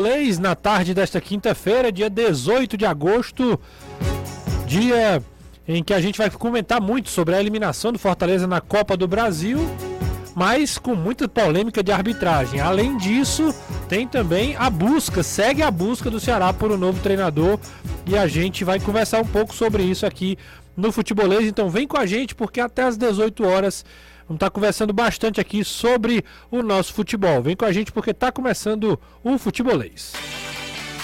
Leis na tarde desta quinta-feira, dia 18 de agosto, dia em que a gente vai comentar muito sobre a eliminação do Fortaleza na Copa do Brasil, mas com muita polêmica de arbitragem. Além disso, tem também a busca, segue a busca do Ceará por um novo treinador e a gente vai conversar um pouco sobre isso aqui no Futebolês. Então vem com a gente porque até às 18 horas Vamos estar conversando bastante aqui sobre o nosso futebol. Vem com a gente porque está começando o Futebolês.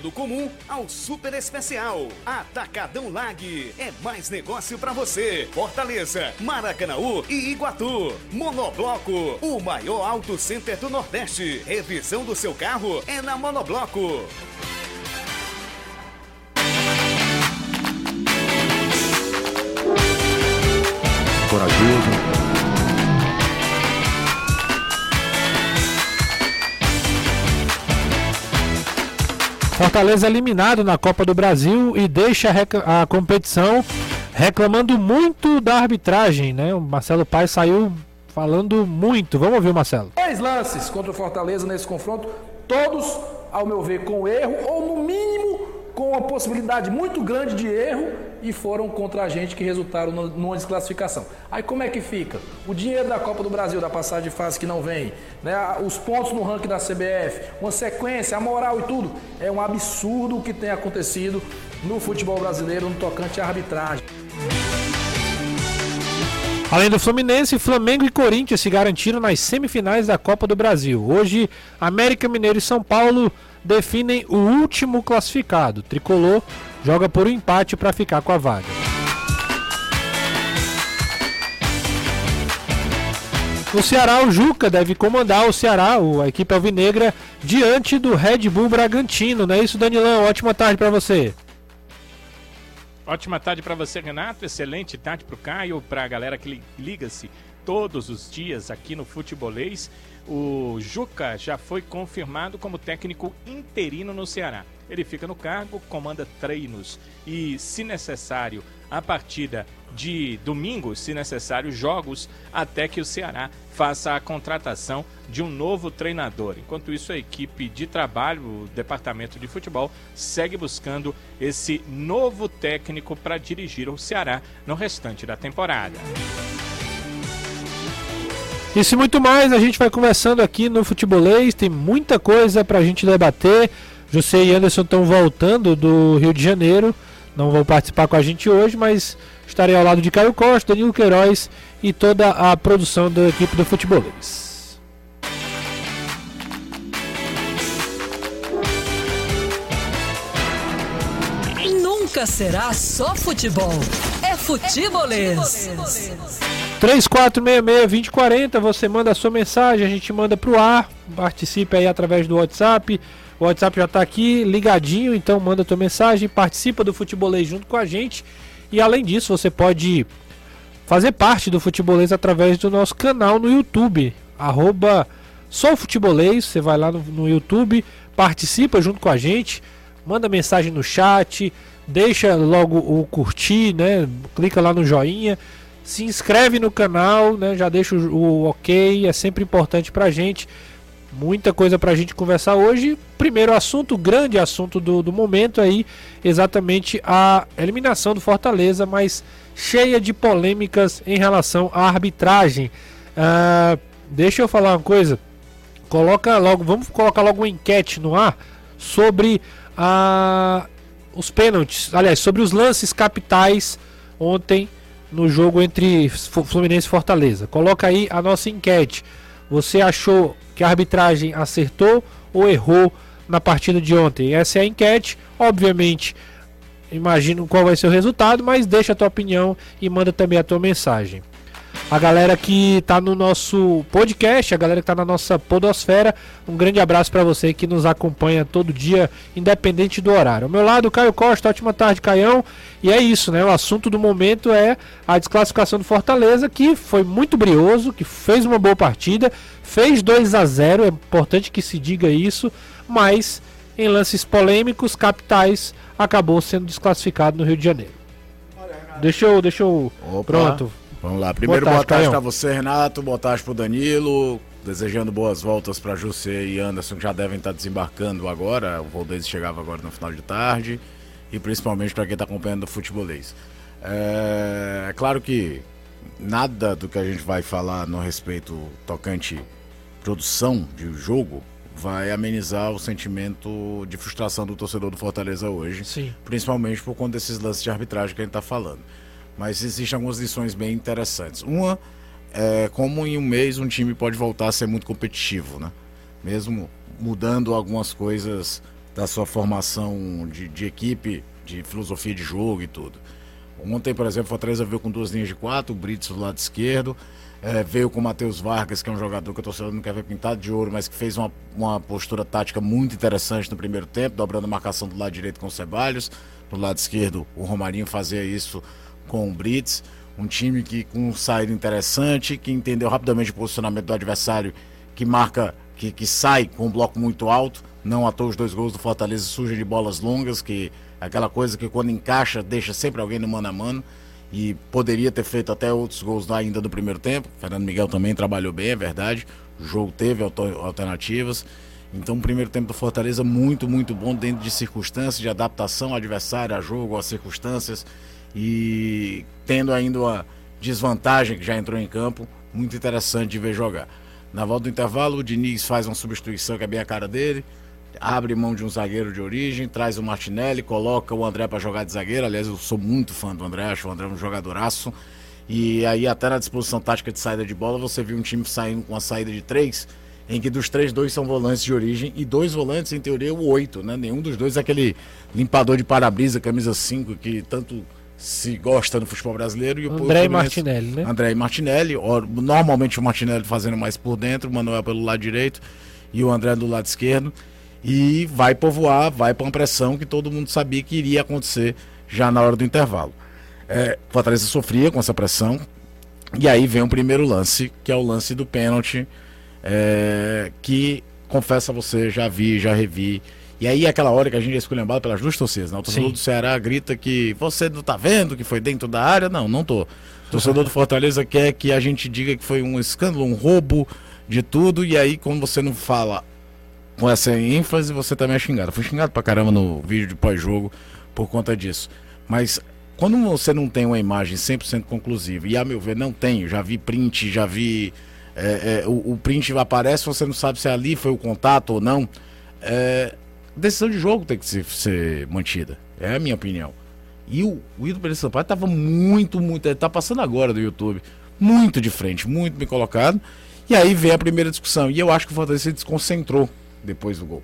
do comum ao super especial. Atacadão Lag é mais negócio para você. Fortaleza, Maracanaú e Iguatu. Monobloco, o maior auto center do Nordeste. Revisão do seu carro é na Monobloco. Corajoso. Fortaleza eliminado na Copa do Brasil e deixa a competição reclamando muito da arbitragem, né? O Marcelo Paes saiu falando muito. Vamos ouvir o Marcelo. Dois lances contra o Fortaleza nesse confronto, todos, ao meu ver, com erro ou no mínimo com uma possibilidade muito grande de erro e foram contra a gente que resultaram numa desclassificação. Aí como é que fica? O dinheiro da Copa do Brasil, da passagem de fase que não vem, né? os pontos no ranking da CBF, uma sequência, a moral e tudo. É um absurdo o que tem acontecido no futebol brasileiro no tocante à arbitragem. Além do Fluminense, Flamengo e Corinthians se garantiram nas semifinais da Copa do Brasil. Hoje, América Mineiro e São Paulo definem o último classificado. Tricolor joga por um empate para ficar com a vaga. O Ceará, o Juca deve comandar o Ceará, a equipe alvinegra, diante do Red Bull Bragantino. Não é isso, Danilão? Ótima tarde para você. Ótima tarde para você, Renato. Excelente tarde para o Caio, para a galera que liga-se todos os dias aqui no Futebolês. O Juca já foi confirmado como técnico interino no Ceará. Ele fica no cargo, comanda treinos e, se necessário, a partida de domingo, se necessário, jogos, até que o Ceará faça a contratação de um novo treinador. Enquanto isso, a equipe de trabalho, o departamento de futebol, segue buscando esse novo técnico para dirigir o Ceará no restante da temporada. Isso e muito mais a gente vai conversando aqui no Futebolês. Tem muita coisa para a gente debater. José e Anderson estão voltando do Rio de Janeiro. Não vão participar com a gente hoje, mas estarei ao lado de Caio Costa, Danilo Queiroz e toda a produção da equipe do Futebolês. Nunca será só futebol. É futebolês. É futebolês. 3466-2040, você manda a sua mensagem, a gente manda pro ar, participe aí através do WhatsApp. O WhatsApp já está aqui ligadinho, então manda tua mensagem, participa do Futebolês junto com a gente. E além disso, você pode fazer parte do Futebolês através do nosso canal no YouTube, arroba Futebolês, você vai lá no, no YouTube, participa junto com a gente, manda mensagem no chat, deixa logo o curtir, né? Clica lá no joinha se inscreve no canal, né? Já deixa o, o ok, é sempre importante pra gente. Muita coisa pra gente conversar hoje. Primeiro assunto, grande assunto do, do momento aí, exatamente a eliminação do Fortaleza, mas cheia de polêmicas em relação à arbitragem. Uh, deixa eu falar uma coisa. Coloca logo, vamos colocar logo uma enquete no ar sobre uh, os pênaltis, aliás, sobre os lances capitais ontem no jogo entre Fluminense e Fortaleza. Coloca aí a nossa enquete. Você achou que a arbitragem acertou ou errou na partida de ontem? Essa é a enquete. Obviamente, imagino qual vai ser o resultado, mas deixa a tua opinião e manda também a tua mensagem. A galera que tá no nosso podcast, a galera que tá na nossa podosfera. Um grande abraço para você que nos acompanha todo dia, independente do horário. Ao meu lado, Caio Costa, ótima tarde, Caião. E é isso, né? O assunto do momento é a desclassificação do Fortaleza, que foi muito brioso, que fez uma boa partida, fez 2 a 0 é importante que se diga isso, mas em lances polêmicos, capitais, acabou sendo desclassificado no Rio de Janeiro. Deixa eu. Deixa eu. Opa. Pronto. Vamos lá. Primeiro, Boa boa tarde, pra você, Renato. Boa tarde pro Danilo. Desejando boas voltas pra José e Anderson, que já devem estar desembarcando agora. O voo deles chegava agora no final de tarde. E principalmente para quem está acompanhando o futebolês. É, é claro que nada do que a gente vai falar no respeito tocante produção de jogo vai amenizar o sentimento de frustração do torcedor do Fortaleza hoje Sim. principalmente por conta desses lances de arbitragem que a gente está falando. Mas existem algumas lições bem interessantes. Uma é como em um mês um time pode voltar a ser muito competitivo, né? Mesmo mudando algumas coisas da sua formação de, de equipe, de filosofia de jogo e tudo. Ontem, por exemplo, o Fortaleza veio com duas linhas de quatro, o Brits do lado esquerdo, é, veio com o Matheus Vargas, que é um jogador que o torcedor não quer ver pintado de ouro, mas que fez uma, uma postura tática muito interessante no primeiro tempo, dobrando a marcação do lado direito com o Ceballos, do lado esquerdo o Romarinho fazia isso com o Brits, um time que com um saída interessante, que entendeu rapidamente o posicionamento do adversário, que marca, que, que sai com um bloco muito alto, não à toa os dois gols do Fortaleza surgem de bolas longas, que é aquela coisa que quando encaixa deixa sempre alguém no mano a mano e poderia ter feito até outros gols ainda do primeiro tempo. Fernando Miguel também trabalhou bem, é verdade. O jogo teve alternativas. Então, o primeiro tempo do Fortaleza muito, muito bom dentro de circunstâncias de adaptação ao adversário, a jogo, às circunstâncias e tendo ainda uma desvantagem que já entrou em campo, muito interessante de ver jogar. Na volta do intervalo, o Diniz faz uma substituição que é bem a cara dele, abre mão de um zagueiro de origem, traz o Martinelli, coloca o André para jogar de zagueiro. Aliás, eu sou muito fã do André, acho o André um jogadoraço. E aí, até na disposição tática de saída de bola, você viu um time saindo com uma saída de três, em que dos três, dois são volantes de origem e dois volantes, em teoria, o oito, né? Nenhum dos dois é aquele limpador de para-brisa, camisa 5, que tanto se gosta no futebol brasileiro. E o André e Martinelli, né? André e Martinelli, or- normalmente o Martinelli fazendo mais por dentro, o Manuel pelo lado direito e o André do lado esquerdo. E vai povoar, vai para uma pressão que todo mundo sabia que iria acontecer já na hora do intervalo. É, Fortaleza sofria com essa pressão. E aí vem o primeiro lance, que é o lance do pênalti, é, que, confesso a você, já vi, já revi. E aí é aquela hora que a gente é esculhambado pelas duas torcidas. Né? O torcedor Sim. do Ceará grita que você não tá vendo que foi dentro da área. Não, não tô. O torcedor do Fortaleza quer que a gente diga que foi um escândalo, um roubo de tudo. E aí, quando você não fala com essa ênfase, você também é xingado. Fui xingado pra caramba no vídeo de pós-jogo por conta disso. Mas quando você não tem uma imagem 100% conclusiva, e a meu ver não tenho, já vi print, já vi. é, é, o, o print aparece, você não sabe se ali foi o contato ou não. É, decisão de jogo tem que ser, ser mantida. É a minha opinião. E o, o Ito Pereira Sampaio tava muito, muito. Ele tá passando agora do YouTube. Muito de frente, muito bem colocado. E aí vem a primeira discussão. E eu acho que o Fortaleza se desconcentrou depois do gol.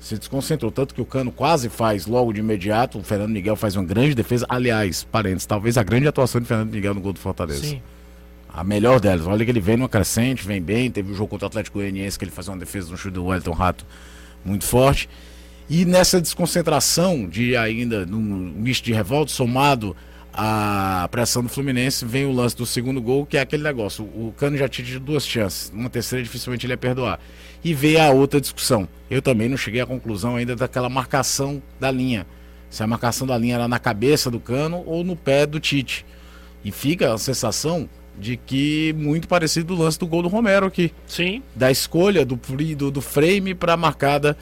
Se desconcentrou. Tanto que o Cano quase faz logo de imediato. O Fernando Miguel faz uma grande defesa. Aliás, parênteses, talvez a grande atuação de Fernando Miguel no gol do Fortaleza. Sim. A melhor delas. Olha que ele vem numa crescente, vem bem. Teve o jogo contra o Atlético Goianiense que ele faz uma defesa no chute do Wellington Rato muito forte. E nessa desconcentração de ainda num misto de revolta, somado à pressão do Fluminense, vem o lance do segundo gol, que é aquele negócio. O Cano já tinha tido duas chances, uma terceira dificilmente ele ia perdoar. E veio a outra discussão. Eu também não cheguei à conclusão ainda daquela marcação da linha. Se a marcação da linha era na cabeça do Cano ou no pé do Tite. E fica a sensação de que muito parecido do lance do gol do Romero aqui Sim. da escolha do, do, do frame para a marcada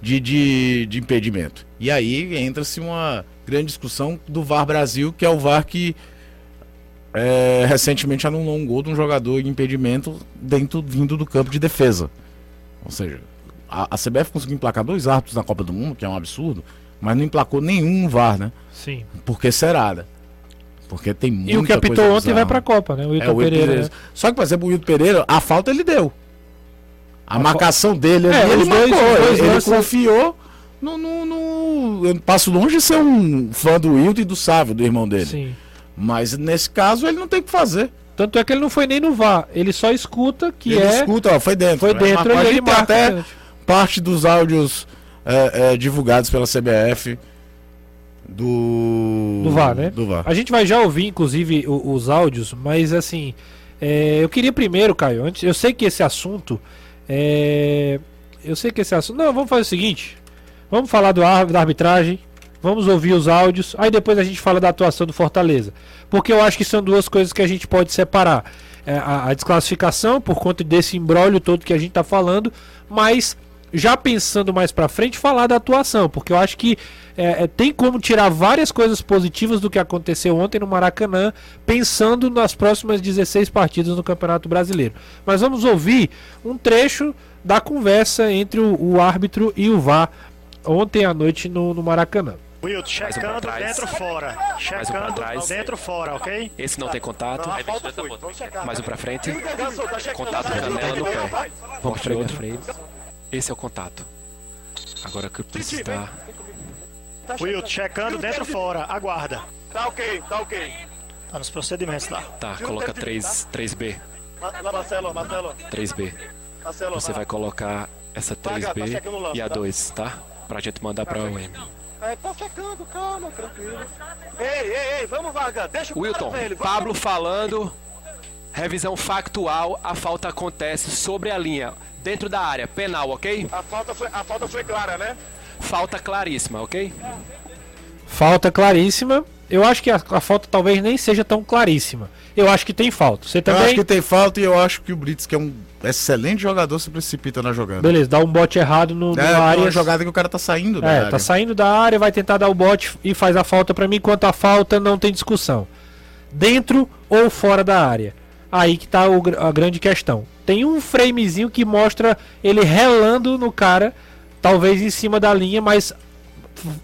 de, de, de impedimento. E aí entra-se uma grande discussão do VAR Brasil, que é o VAR que é, recentemente anulou um gol de um jogador em impedimento dentro vindo do campo de defesa. Ou seja, a, a CBF conseguiu emplacar dois árbitros na Copa do Mundo, que é um absurdo, mas não emplacou nenhum VAR, né? Sim. Por que será, né? Porque tem muita E o que apitou ontem vai bizarra. pra Copa, né? O É, o Wilton Pereira. Pereira. né? Só que, por exemplo, o Wilton Pereira, a falta ele deu. A, A marcação dele, É, ele marcou. dois ele lances- confiou no, no, no- Eu passo longe de ser um fã do Wilton e do Sávio, do irmão dele. Sim. Mas nesse caso ele não tem o que fazer. Tanto é que ele não foi nem no VAR, ele só escuta que ele é. escuta, ó, foi dentro. Foi né? dentro Mas a ele tem marca até pênalti. parte dos áudios é, é, divulgados pela CBF do. Do VAR, né? Do VAR. A gente vai já ouvir, inclusive, o- os áudios, mas assim, é, eu queria primeiro, Caio, antes, eu sei que esse assunto é, eu sei que esse assunto, não, vamos fazer o seguinte, vamos falar do da arbitragem, vamos ouvir os áudios, aí depois a gente fala da atuação do Fortaleza, porque eu acho que são duas coisas que a gente pode separar, É, a, a desclassificação por conta desse embrólio todo que a gente tá falando, mas já pensando mais pra frente, falar da atuação, porque eu acho que é, é, tem como tirar várias coisas positivas do que aconteceu ontem no Maracanã, pensando nas próximas 16 partidas no Campeonato Brasileiro. Mas vamos ouvir um trecho da conversa entre o, o árbitro e o VAR ontem à noite no, no Maracanã. Wilton, um pra checando trás. dentro fora. um pra Checando trás. dentro fora, ok? Esse não tem contato. Mais um pra frente. Contato canela no pé. Vamos para outro. Esse é o contato. Agora que eu preciso dar. Wilton, checando dentro fora. Aguarda. Tá ok, tá ok. Tá nos procedimentos lá. Tá, coloca 3, 3B. Ma- Marcelo, Marcelo, 3B. Marcelo. Você vai colocar essa 3B e a 2, tá? Pra gente mandar pra UM. É, tá checando, calma, tranquilo. Ei, ei, ei, vamos, Vargas, deixa o Wilton, cara, velho. vamos- Pablo falando. Revisão factual, a falta acontece sobre a linha, dentro da área, penal, ok? A falta, foi, a falta foi clara, né? Falta claríssima, ok? Falta claríssima. Eu acho que a, a falta talvez nem seja tão claríssima. Eu acho que tem falta. Você Eu também. acho que tem falta e eu acho que o Brits, que é um excelente jogador, se precipita na jogada. Beleza, dá um bote errado no, no É área. uma jogada que o cara tá saindo da É, área. tá saindo da área, vai tentar dar o bote e faz a falta pra mim. Quanto a falta, não tem discussão. Dentro ou fora da área. Aí que tá o a grande questão. Tem um framezinho que mostra ele relando no cara, talvez em cima da linha, mas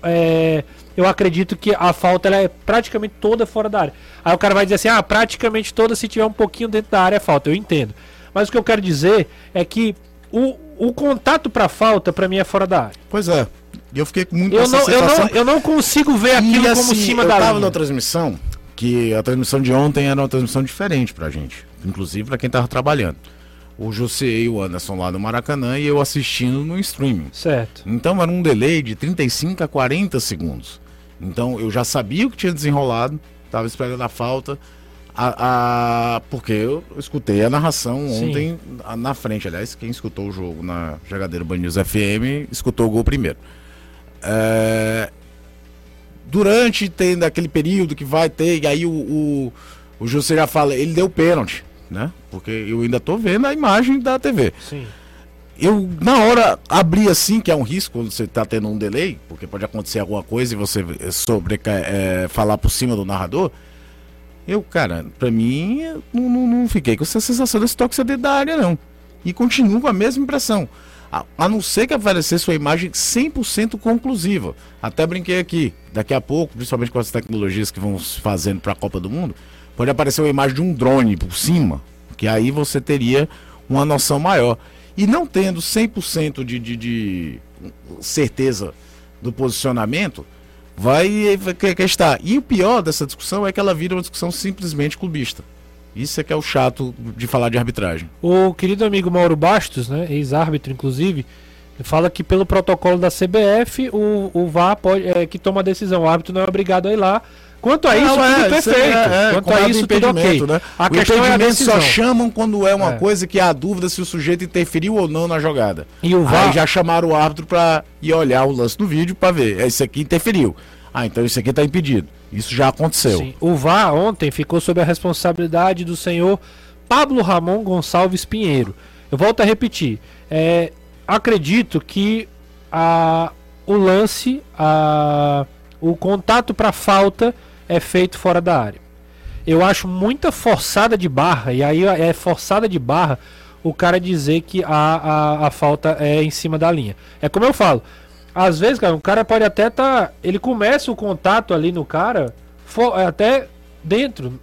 é, eu acredito que a falta é praticamente toda fora da área. Aí o cara vai dizer assim: ah, praticamente toda, se tiver um pouquinho dentro da área é falta. Eu entendo. Mas o que eu quero dizer é que o, o contato pra falta, pra mim, é fora da área. Pois é. E eu fiquei muito Eu não, eu, não, eu não consigo ver aquilo E, como assim, cima eu da tava linha. na transmissão, que a transmissão de ontem era uma transmissão diferente pra gente. Inclusive pra quem tava trabalhando. O José e o Anderson lá no Maracanã e eu assistindo no streaming. Certo. Então era um delay de 35 a 40 segundos. Então eu já sabia o que tinha desenrolado, tava esperando a falta. A, a- porque eu escutei a narração ontem a- na frente. Aliás, quem escutou o jogo na Jogadeira Band News FM escutou o gol primeiro. É, durante tendo aquele período que vai ter, e aí o, o, o José já fala, ele deu pênalti, né? Porque eu ainda tô vendo a imagem da TV. Sim. Eu, na hora, abri assim, que é um risco quando você tá tendo um delay, porque pode acontecer alguma coisa e você eh, sobre, eh, falar por cima do narrador. Eu, cara, pra mim, não, não, não fiquei com essa sensação desse toque dentro da área, não. E continuo com a mesma impressão. A, a não ser que aparecesse sua imagem 100% conclusiva. Até brinquei aqui. Daqui a pouco, principalmente com as tecnologias que vão se fazendo pra Copa do Mundo, pode aparecer uma imagem de um drone por cima, que aí você teria uma noção maior. E não tendo 100% de, de, de certeza do posicionamento, vai, vai está. E o pior dessa discussão é que ela vira uma discussão simplesmente clubista. Isso é que é o chato de falar de arbitragem. O querido amigo Mauro Bastos, né, ex-árbitro inclusive, fala que pelo protocolo da CBF, o, o VAR pode, é, que toma a decisão. O árbitro não é obrigado a ir lá. Quanto a isso, Não, é, tudo perfeito. é- é, Quanto como a é isso, tudo ok. impedimento, né? A o questão é a impedimento decisão. só chamam quando é uma É. coisa que há dúvida se o sujeito interferiu ou não na jogada. E o Aí VAR, já chamaram o árbitro pra ir olhar o lance do vídeo pra ver. Esse aqui interferiu. Ah, então isso aqui tá impedido. Isso já aconteceu. Sim. O VAR ontem ficou sob a responsabilidade do senhor Pablo Ramon Gonçalves Pinheiro. Eu volto a repetir. é, acredito que a, o lance, a, o contato para falta é feito fora da área. Eu acho muita forçada de barra, e aí é forçada de barra o cara dizer que a, a, a falta é em cima da linha. É como eu falo, às vezes, cara, o cara pode até tá. Ele começa o contato ali no cara, fo- é, até dentro.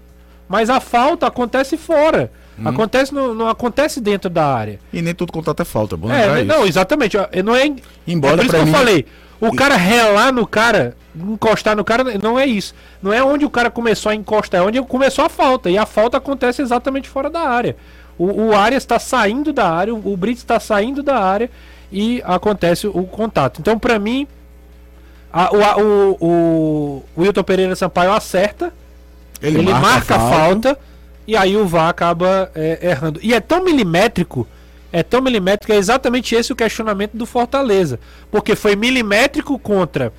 Mas a falta acontece fora. Acontece no, não acontece dentro da área. E nem todo contato é falta. É bom É, não, isso. exatamente. Não é, Embora é por isso que eu mim- falei. O cara relar no cara encostar no cara, não é isso. Não é onde o cara começou a encostar, é onde começou a falta. E a falta acontece exatamente fora da área. O, o Arias está saindo da área, o Brits está saindo da área e acontece o contato. Então, para mim, a, o, o, o, o Wilton Pereira Sampaio acerta, ele, ele marca, marca, a falta. falta. e aí o VAR acaba é, errando. E é tão milimétrico, é tão milimétrico, é exatamente esse o questionamento do Fortaleza. Porque foi milimétrico contra.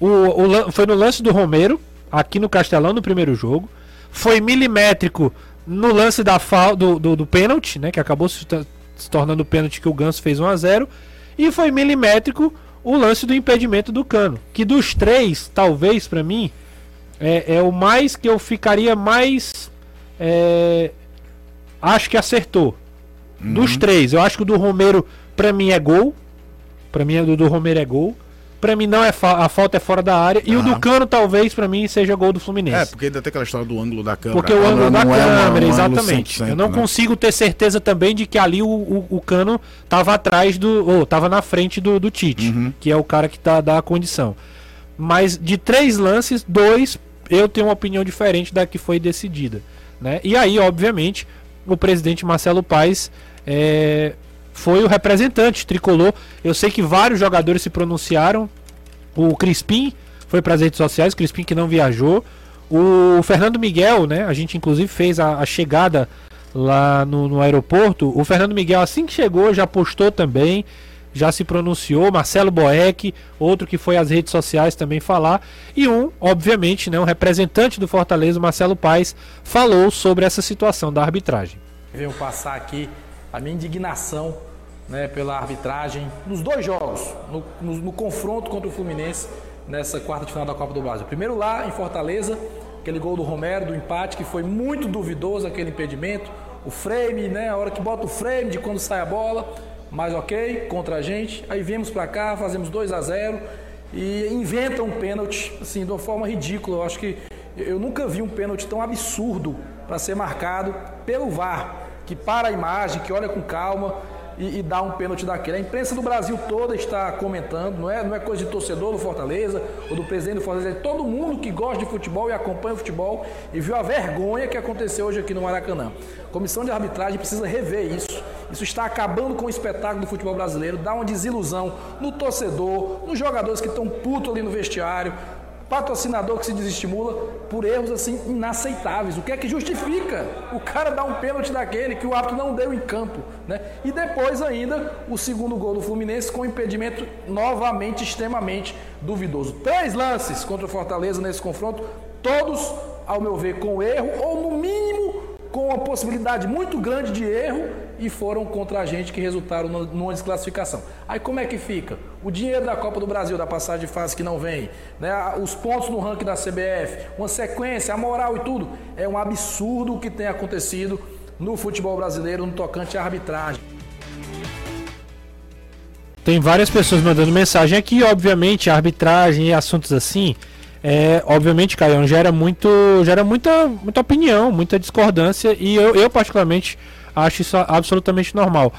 O, o, foi no lance do Romero, aqui no Castelão, no primeiro jogo. Foi milimétrico no lance da fal, do, do, do pênalti, né? Que acabou se, se tornando o pênalti que o Ganso fez 1 a 0 E foi milimétrico o lance do impedimento do Cano. Que dos três, talvez para mim, é, é, o mais que eu ficaria mais. É, acho que acertou. Uhum. Dos três, eu acho que o do Romero, pra mim, é gol. Pra mim, o do Romero é gol. Pra mim não é fa a falta é fora da área. E o do Cano, talvez, pra mim, seja gol do Fluminense. É, porque ainda tem aquela história do ângulo da câmera. Porque o ângulo da câmera, é exatamente. eu não né? consigo ter certeza também de que ali o, o, o Cano tava atrás do. ou tava na frente do, do Tite, uhum. que é o cara que tá, dá a condição. Mas de três lances, dois eu tenho uma opinião diferente da que foi decidida. Né? E aí, obviamente, o presidente Marcelo Paes é, foi o representante tricolor. Eu sei que vários jogadores se pronunciaram. O Crispim foi para as redes sociais, Crispim que não viajou. O Fernando Miguel, né? A gente inclusive fez a, a chegada lá no, no, aeroporto. O Fernando Miguel, assim que chegou, já postou também já se pronunciou, Marcelo Boeck, outro que foi às redes sociais também falar, e um, obviamente, né, um representante do Fortaleza, Marcelo Paes, falou sobre essa situação da arbitragem. Venho passar aqui a minha indignação né, pela arbitragem nos dois jogos, no, no, no confronto contra o Fluminense nessa quarta de final da Copa do Brasil. Primeiro lá em Fortaleza, aquele gol do Romero, do empate, que foi muito duvidoso aquele impedimento. O frame, né? A hora que bota o frame de quando sai a bola mas ok, contra a gente. Aí viemos para cá, fazemos 2 a 0 e inventam um pênalti, assim, de uma forma ridícula. Eu acho que eu nunca vi um pênalti tão absurdo para ser marcado pelo VAR, que para a imagem, que olha com calma e, e dá um pênalti daquele. A imprensa do Brasil toda está comentando, não é, não é coisa de torcedor do Fortaleza ou do presidente do Fortaleza, é todo mundo que gosta de futebol e acompanha o futebol e viu a vergonha que aconteceu hoje aqui no Maracanã. A comissão de arbitragem precisa rever isso. Isso está acabando com o espetáculo do futebol brasileiro, dá uma desilusão no torcedor, nos jogadores que estão putos ali no vestiário, patrocinador que se desestimula por erros assim inaceitáveis. O que é que justifica o cara dar um pênalti daquele que o árbitro não deu em campo, né? E depois ainda o segundo gol do Fluminense com impedimento novamente extremamente duvidoso. Três lances contra o Fortaleza nesse confronto, todos, ao meu ver, com erro ou no mínimo com uma possibilidade muito grande de erro e foram contra a gente que resultaram numa desclassificação. Aí como é que fica? O dinheiro da Copa do Brasil, da passagem de fase que não vem, né? os pontos no ranking da CBF, uma sequência, a moral e tudo. É um absurdo o que tem acontecido no futebol brasileiro no tocante à arbitragem. Tem várias pessoas mandando mensagem aqui, obviamente, arbitragem e assuntos assim é, obviamente, Caio, gera muito, gera muita, muita opinião, muita discordância e eu, eu particularmente acho isso absolutamente normal.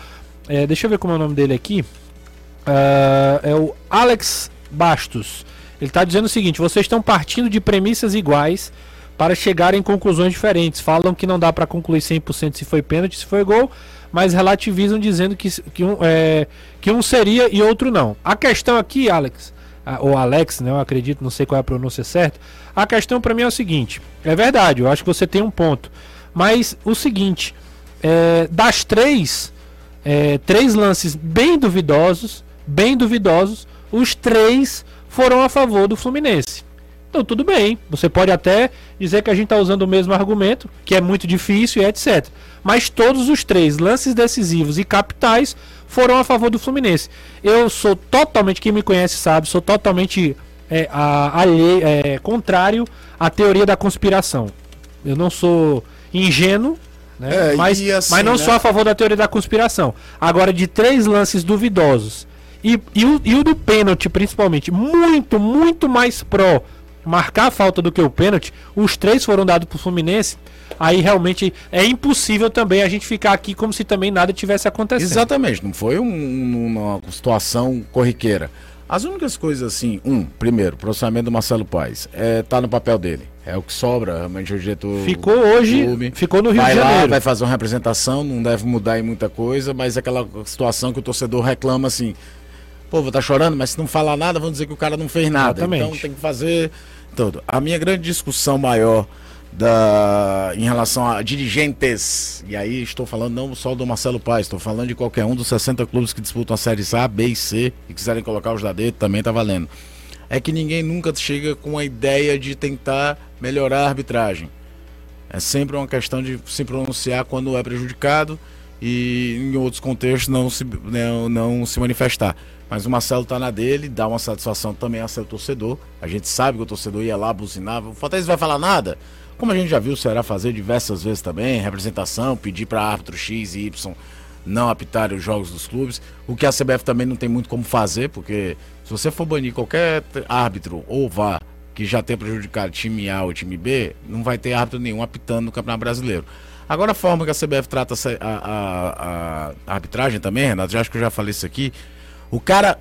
É, deixa eu ver como é o nome dele aqui. Uh, é o Alex Bastos. Ele está dizendo o seguinte: vocês estão partindo de premissas iguais para chegar em conclusões diferentes. Falam que não dá para concluir 100% se foi pênalti, se foi gol, mas relativizam dizendo que, que, um, é, que um seria e outro não. A questão aqui, Alex, ou Alex, né? Eu acredito, não sei qual é a pronúncia certa. A questão para mim é o seguinte: é verdade, eu acho que você tem um ponto. Mas o seguinte, é, das três, é, três lances bem duvidosos, bem duvidosos, os três foram a favor do Fluminense. Então tudo bem, você pode até dizer que a gente está usando o mesmo argumento, que é muito difícil e etc. Mas todos os três lances decisivos e capitais foram a favor do Fluminense. Eu sou totalmente, quem me conhece sabe, sou totalmente é, a, a, é, contrário à teoria da conspiração. Eu não sou ingênuo, né? É, mas, assim, mas não né? sou a favor da teoria da conspiração. Agora, de três lances duvidosos e, e, o, e o do pênalti, principalmente, muito, muito mais pró marcar a falta do que o pênalti, os três foram dados para o Fluminense aí realmente é impossível também a gente ficar aqui como se também nada tivesse acontecendo. Exatamente, não foi um, uma situação corriqueira. As únicas coisas assim, um, primeiro, o processamento do Marcelo Paes, é, tá no papel dele. É o que sobra, realmente o diretor. Ficou hoje, clube. ficou no Rio vai de lá, Janeiro. vai fazer uma representação, não deve mudar em muita coisa, mas é aquela situação que o torcedor reclama assim. Pô, vou tá chorando, mas se não falar nada, vão dizer que o cara não fez nada. Exatamente. Então tem que fazer tudo. A minha grande discussão maior da em relação a dirigentes, e aí estou falando não só do Marcelo Paes, estou falando de qualquer um dos 60 clubes que disputam a séries A, B e C e quiserem colocar os da D, também tá valendo. É que ninguém nunca chega com a ideia de tentar melhorar a arbitragem. É sempre uma questão de se pronunciar quando é prejudicado e em outros contextos não se, não, não se manifestar. Mas o Marcelo tá na dele, dá uma satisfação também a seu torcedor. A gente sabe que o torcedor ia lá, buzinava. O Fortaleza vai falar nada? Como a gente já viu o Ceará fazer diversas vezes também, representação, pedir para árbitro X e Y não apitarem os jogos dos clubes. O que a CBF também não tem muito como fazer, porque se você for banir qualquer árbitro ou vá que já tenha prejudicado time A ou time B, não vai ter árbitro nenhum apitando no Campeonato Brasileiro. Agora a forma que a CBF trata a, a, a arbitragem também, Renato, já acho que eu já falei isso aqui. O cara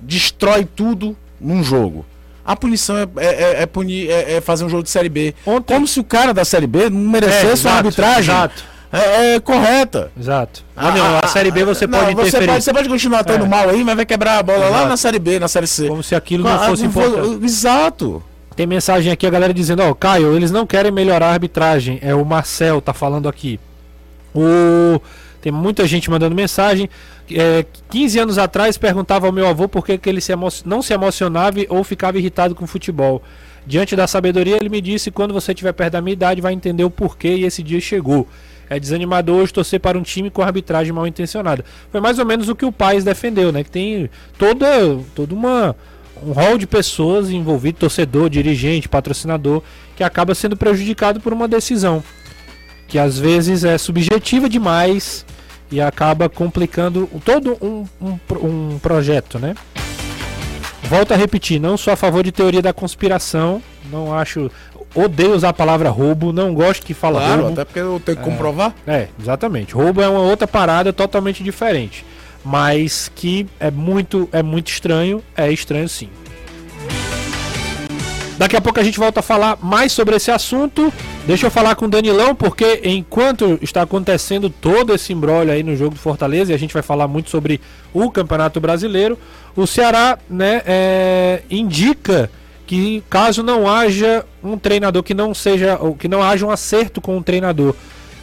destrói tudo num jogo. A punição é, é, é punir, é, é fazer um jogo de Série B. Ontem- Como se o cara da Série B não merecesse É, uma exato, arbitragem exato. É, é correta. Exato. Ah, não, a Série B você não, pode você pode, você pode continuar estando É. mal aí, mas vai quebrar a bola lá Exato. na Série B, na Série C. Como se aquilo não Ah, fosse for- importante. Exato. Tem mensagem aqui, a galera dizendo, ó, Caio, eles não querem melhorar a arbitragem. É o Marcel tá falando aqui. O... Tem muita gente mandando mensagem. É, 15 anos atrás perguntava ao meu avô por que, que ele se emo- não se emocionava ou ficava irritado com futebol. Diante da sabedoria, ele me disse: quando você estiver perto da minha idade, vai entender o porquê e esse dia chegou. É desanimador hoje torcer para um time com arbitragem mal intencionada. Foi mais ou menos o que o Paes defendeu, né? Que tem toda, toda uma um rol de pessoas envolvidas, torcedor, dirigente, patrocinador, que acaba sendo prejudicado por uma decisão que às vezes é subjetiva demais e acaba complicando todo um, um, um projeto, né? Volto a repetir, não sou a favor de teoria da conspiração, não acho, odeio usar a palavra roubo, não gosto que fala Claro, roubo. até porque eu tenho que comprovar. É, exatamente. Roubo é uma outra parada totalmente diferente. Mas que é muito, é muito estranho, é estranho sim. Daqui a pouco a gente volta a falar mais sobre esse assunto. Deixa eu falar com o Danilão, porque enquanto está acontecendo todo esse embrólio aí no jogo do Fortaleza, e a gente vai falar muito sobre o Campeonato Brasileiro, o Ceará né, é, indica que caso não haja um treinador que não seja, ou que não haja um acerto com o treinador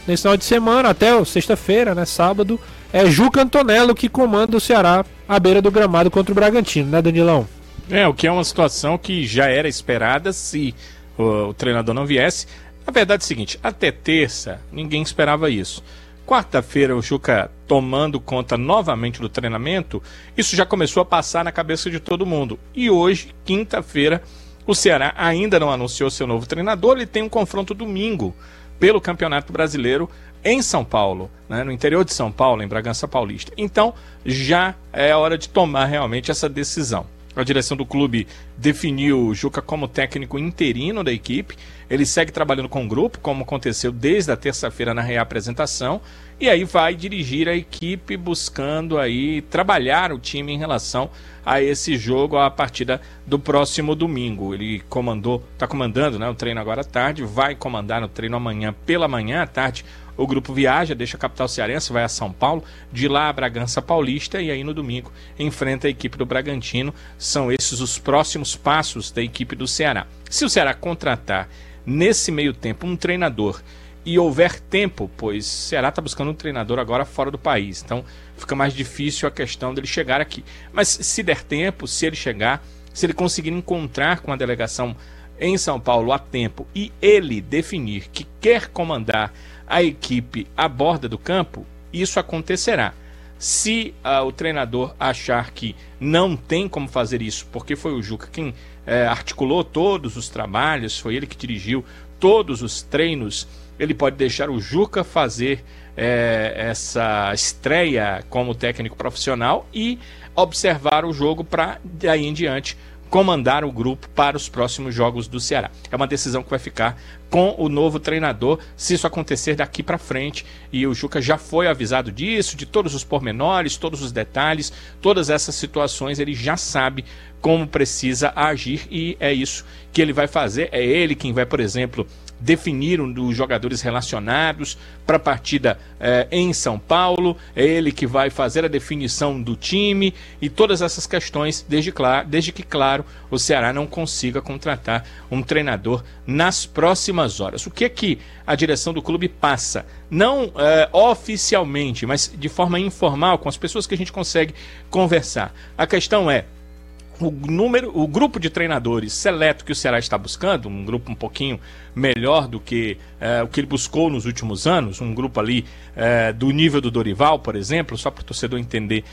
nesse final de semana, até sexta-feira, né, sábado, é Juca Antonello que comanda o Ceará à beira do gramado contra o Bragantino, né, Danilão? É, o que é uma situação que já era esperada se o, o treinador não viesse. A verdade é o seguinte: até terça, ninguém esperava isso. Quarta-feira, o Juca tomando conta novamente do treinamento, isso já começou a passar na cabeça de todo mundo. E hoje, quinta-feira, o Ceará ainda não anunciou seu novo treinador, ele tem um confronto domingo pelo Campeonato Brasileiro em São Paulo, né, no interior de São Paulo, em Bragança Paulista. Então, já é hora de tomar realmente essa decisão. A direção do clube definiu o Juca como técnico interino da equipe. Ele segue trabalhando com o grupo, como aconteceu desde a terça-feira na reapresentação, e aí vai dirigir a equipe buscando aí trabalhar o time em relação a esse jogo a partida do próximo domingo. Ele comandou, está comandando, né, o treino agora à tarde, vai comandar no treino amanhã pela manhã à tarde. O grupo viaja, deixa a capital cearense, vai a São Paulo, de lá a Bragança Paulista e aí no domingo enfrenta a equipe do Bragantino. São esses os próximos passos da equipe do Ceará. Se o Ceará contratar nesse meio tempo um treinador e houver tempo, pois o Ceará está buscando um treinador agora fora do país, então fica mais difícil a questão dele chegar aqui. Mas se der tempo, se ele chegar, se ele conseguir encontrar com a delegação em São Paulo a tempo e ele definir que quer comandar a equipe à borda do campo, isso acontecerá. Se ah, o treinador achar que não tem como fazer isso, porque foi o Juca quem eh, articulou todos os trabalhos, foi ele que dirigiu todos os treinos, ele pode deixar o Juca fazer eh, essa estreia como técnico profissional e observar o jogo para daí em diante comandar o grupo para os próximos jogos do Ceará. É uma decisão que vai ficar com o novo treinador, se isso acontecer daqui para frente. E o Juca já foi avisado disso, de todos os pormenores, todos os detalhes, todas essas situações, ele já sabe como precisa agir e é isso que ele vai fazer. É ele quem vai, por exemplo, definir um dos jogadores relacionados para a partida eh, em São Paulo. É ele que vai fazer a definição do time e todas essas questões, desde, desde que, claro, o Ceará não consiga contratar um treinador nas próximas horas. O que é que a direção do clube passa? Não eh, oficialmente, mas de forma informal, com as pessoas que a gente consegue conversar. A questão é o número, o grupo de treinadores seleto que o Ceará está buscando, um grupo um pouquinho melhor do que é, o que ele buscou nos últimos anos, um grupo ali é, do nível do Dorival, por exemplo, só para o torcedor entender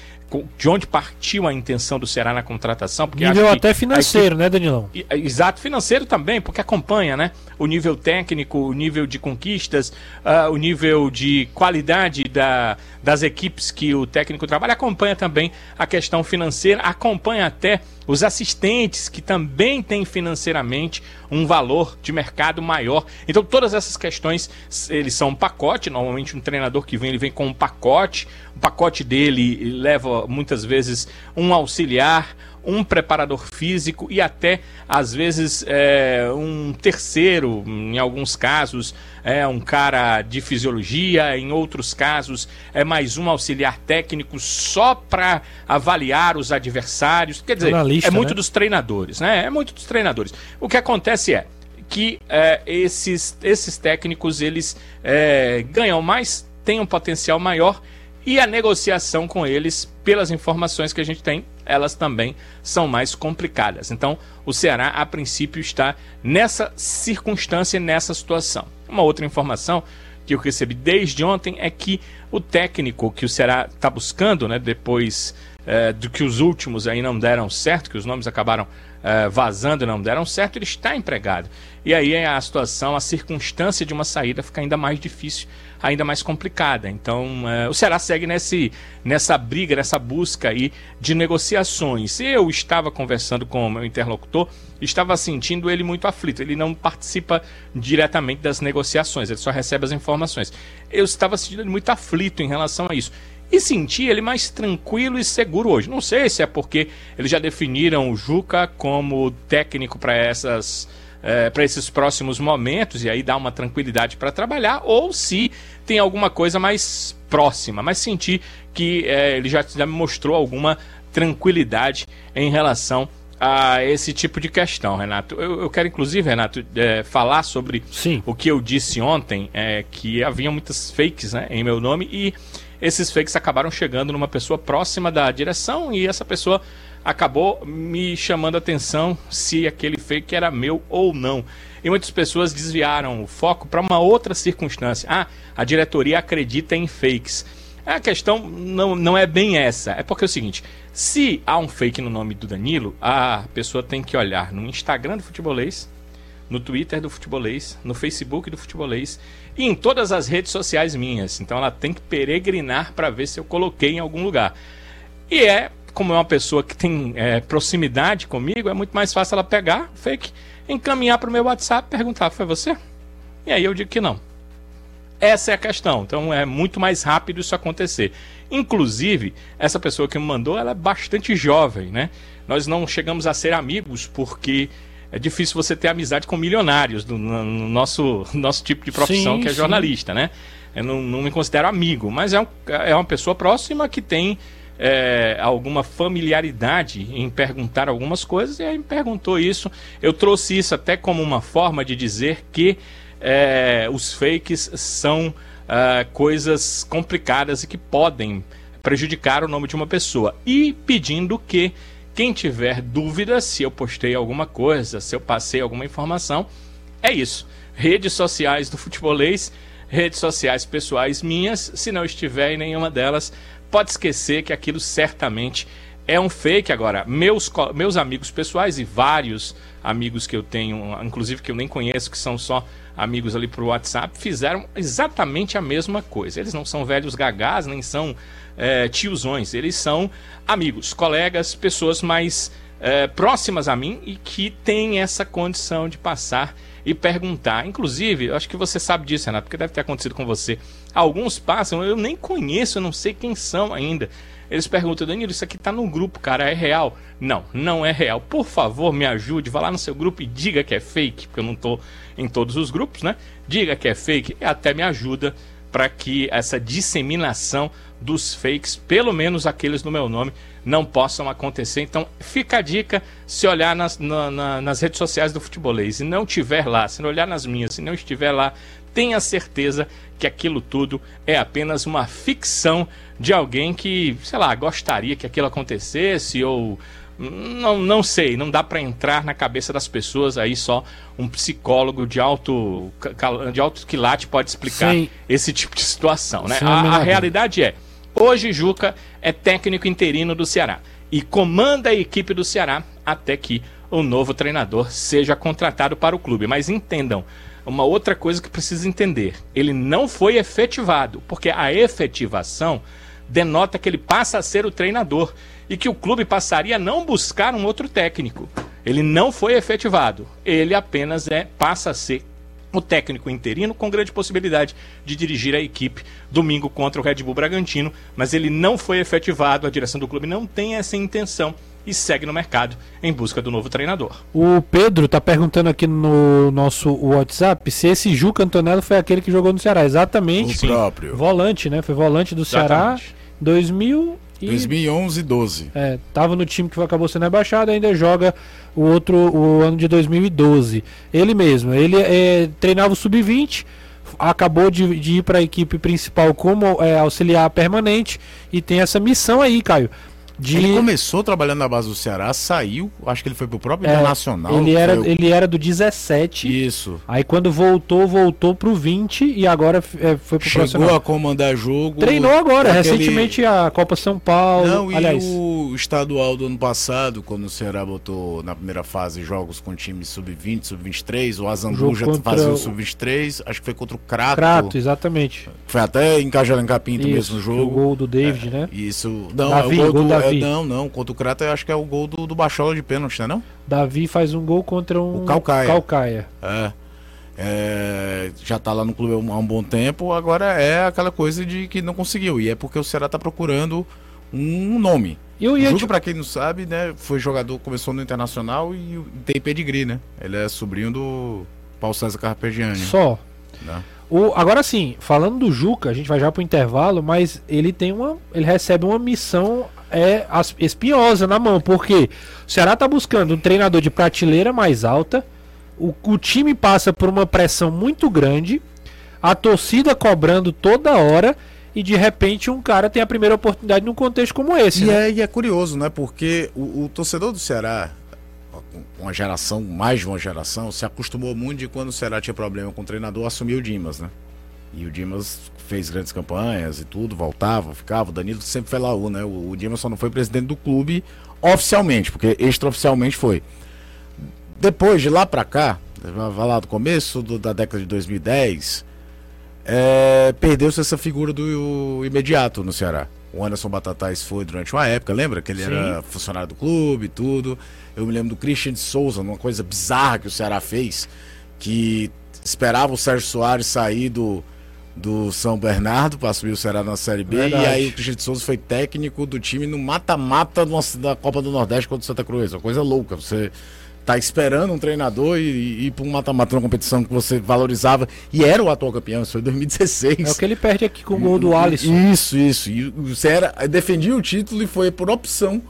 de onde partiu a intenção do Ceará na contratação. Porque nível até financeiro, né, Danilão? Exato, financeiro também, porque acompanha, né? O nível técnico, o nível de conquistas, uh, o nível de qualidade da, das equipes que o técnico trabalha, acompanha também a questão financeira, acompanha até os assistentes que também têm financeiramente um valor de mercado maior. Então todas essas questões, eles são um pacote, normalmente um treinador que vem, ele vem com um pacote, o pacote dele leva muitas vezes um auxiliar, um preparador físico e até, às vezes, é, um terceiro, em alguns casos, é um cara de fisiologia, em outros casos, é mais um auxiliar técnico só para avaliar os adversários. Quer dizer, é muito né? dos treinadores, né? É muito dos treinadores. O que acontece é que é, esses, esses técnicos eles é, ganham mais, têm um potencial maior e a negociação com eles, pelas informações que a gente tem, elas também são mais complicadas. Então, o Ceará, a princípio, está nessa circunstância, nessa situação. Uma outra informação que eu recebi desde ontem é que o técnico que o Ceará está buscando, né, depois é, do que os últimos aí não deram certo, que os nomes acabaram é, vazando e não deram certo, ele está empregado. E aí a situação, a circunstância de uma saída fica ainda mais difícil ainda mais complicada. Então, uh, o Ceará segue nesse, nessa briga, nessa busca aí de negociações. Eu estava conversando com o meu interlocutor, estava sentindo ele muito aflito. Ele não participa diretamente das negociações, ele só recebe as informações. Eu estava sentindo ele muito aflito em relação a isso e senti ele mais tranquilo e seguro hoje. Não sei se é porque eles já definiram o Juca como técnico para essas é, para esses próximos momentos e aí dá uma tranquilidade para trabalhar, ou se tem alguma coisa mais próxima. Mas senti que é, ele já, já me mostrou alguma tranquilidade em relação a esse tipo de questão, Renato. Eu, eu quero, inclusive, Renato, é, falar sobre Sim. o que eu disse ontem, é, que havia muitas fakes né, em meu nome e esses fakes acabaram chegando numa pessoa próxima da direção e essa pessoa acabou me chamando a atenção se aquele fake era meu ou não. E muitas pessoas desviaram o foco para uma outra circunstância. Ah, a diretoria acredita em fakes. A questão não, não é bem essa. É porque é o seguinte: se há um fake no nome do Danilo, a pessoa tem que olhar no Instagram do futebolês, no Twitter do futebolês, no Facebook do futebolês e em todas as redes sociais minhas. Então ela tem que peregrinar para ver se eu coloquei em algum lugar. E é como é uma pessoa que tem é, proximidade comigo, é muito mais fácil ela pegar fake, encaminhar para o meu WhatsApp e perguntar: foi você? E aí eu digo que não. Essa é a questão. Então é muito mais rápido isso acontecer. Inclusive, essa pessoa que me mandou, ela é bastante jovem, né? Nós não chegamos a ser amigos porque é difícil você ter amizade com milionários no, no nosso, nosso tipo de profissão, sim, que é jornalista, sim. né? Eu não, não, me considero amigo, mas é, um, é uma pessoa próxima que tem é, alguma familiaridade em perguntar algumas coisas e aí me perguntou isso. Eu trouxe isso até como uma forma de dizer que é, os fakes são é, coisas complicadas e que podem prejudicar o nome de uma pessoa. E pedindo que quem tiver dúvida se eu postei alguma coisa, se eu passei alguma informação, é isso. Redes sociais do futebolês, redes sociais pessoais minhas, se não estiver em nenhuma delas, pode esquecer que aquilo certamente é um fake. Agora, meus, meus amigos pessoais e vários amigos que eu tenho, inclusive que eu nem conheço, que são só amigos ali pro WhatsApp, fizeram exatamente a mesma coisa. Eles não são velhos gagás, nem são é, tiozões, eles são amigos, colegas, pessoas mais é, próximas a mim e que têm essa condição de passar e perguntar. Inclusive, eu acho que você sabe disso, Renato, porque deve ter acontecido com você. Alguns passam, eu nem conheço, eu não sei quem são ainda. Eles perguntam, Danilo, isso aqui tá no grupo, cara, é real? Não, não é real. Por favor, me ajude, vá lá no seu grupo e diga que é fake, porque eu não tô em todos os grupos, né? Diga que é fake e até me ajuda para que essa disseminação dos fakes, pelo menos aqueles no meu nome, não possam acontecer. Então, fica a dica: se olhar nas, na, na, nas redes sociais do futebolês e não tiver lá, se não olhar nas minhas, se não estiver lá, tenha certeza que aquilo tudo é apenas uma ficção de alguém que, sei lá, gostaria que aquilo acontecesse ou não, não sei, não dá para entrar na cabeça das pessoas aí só um psicólogo de alto de alto quilate pode explicar Sim. esse tipo de situação, né? A, a realidade é, hoje Juca é técnico interino do Ceará e comanda a equipe do Ceará até que o novo treinador seja contratado para o clube. Mas entendam, uma outra coisa que precisa entender: ele não foi efetivado, porque a efetivação denota que ele passa a ser o treinador e que o clube passaria a não buscar um outro técnico. Ele não foi efetivado, ele apenas é passa a ser o técnico interino com grande possibilidade de dirigir a equipe domingo contra o Red Bull Bragantino, mas ele não foi efetivado, a direção do clube não tem essa intenção e segue no mercado em busca do novo treinador. O Pedro está perguntando aqui no nosso WhatsApp se esse Juca Antonello foi aquele que jogou no Ceará. Exatamente. O próprio. Volante, né? Foi volante do Exatamente. Ceará 2000 e... 2011 e 12. É, tava no time que acabou sendo rebaixado, ainda joga o outro o ano de 2012. Ele mesmo, ele é, treinava o sub-20, acabou de, de ir para a equipe principal como é, auxiliar permanente e tem essa missão aí, Caio, de... Ele começou trabalhando na base do Ceará, saiu, acho que ele foi pro próprio é, Internacional. Ele era, ele era do 17. Isso. Aí quando voltou, voltou pro 20 e agora é, foi pro Chegou profissional. a comandar jogo. Treinou agora, aquele... recentemente a Copa São Paulo. Não, aliás. e o estadual do ano passado, quando o Ceará botou na primeira fase jogos com time sub-20, sub-23, o Azambu já contra... fazia o sub-23, acho que foi contra o Crato. Crato, exatamente. Foi até em Cajalan Pinto mesmo o jogo. O gol do David, é, né? Isso. Não, Davi, é o gol, do, Davi. É, não, não. Contra o Crato, eu acho que é o gol do, do Bachola de pênalti, né? Não? Davi faz um gol contra um. O Calcaia. Calcaia. É. É, já tá lá no clube há um bom tempo, agora é aquela coisa de que não conseguiu. E é porque o Ceará tá procurando um nome. Eu ia Juca, te... para quem não sabe, né, foi jogador, começou no Internacional e tem pedigree, né? Ele é sobrinho do Paulo César Carpegiani. Só. Né? O, agora sim, falando do Juca, a gente vai já pro intervalo, mas ele tem uma. Ele recebe uma missão é espinhosa na mão, porque o Ceará está buscando um treinador de prateleira mais alta, o, o time passa por uma pressão muito grande, a torcida cobrando toda hora e de repente um cara tem a primeira oportunidade num contexto como esse. E, né? é, e é curioso, né? Porque o, o, torcedor do Ceará, uma geração, mais de uma geração, se acostumou muito de quando o Ceará tinha problema com o treinador, assumiu o Dimas, né? E o Dimas fez grandes campanhas e tudo, voltava, ficava. O Danilo sempre foi lá, né? O, o Dimas só não foi presidente do clube oficialmente, porque extraoficialmente foi. Depois de lá pra cá, vai lá do começo do, da década de 2010, é, perdeu-se essa figura do imediato no Ceará. O Anderson Batatais foi durante uma época, lembra? Que ele Sim. era funcionário do clube e tudo. Eu me lembro do Christian de Souza, uma coisa bizarra que o Ceará fez, que esperava o Sérgio Soares sair do, do São Bernardo para subir o Ceará na Série B. Verdade. E aí o Cristiano de Souza foi técnico do time no mata-mata da Copa do Nordeste contra o Santa Cruz. Uma coisa louca. Você tá esperando um treinador e, e ir para um mata-mata numa competição que você valorizava e era o atual campeão, isso foi em 2016. É o que ele perde aqui com o gol do Alisson. Isso, isso. E o Ceará defendia o título e foi por opção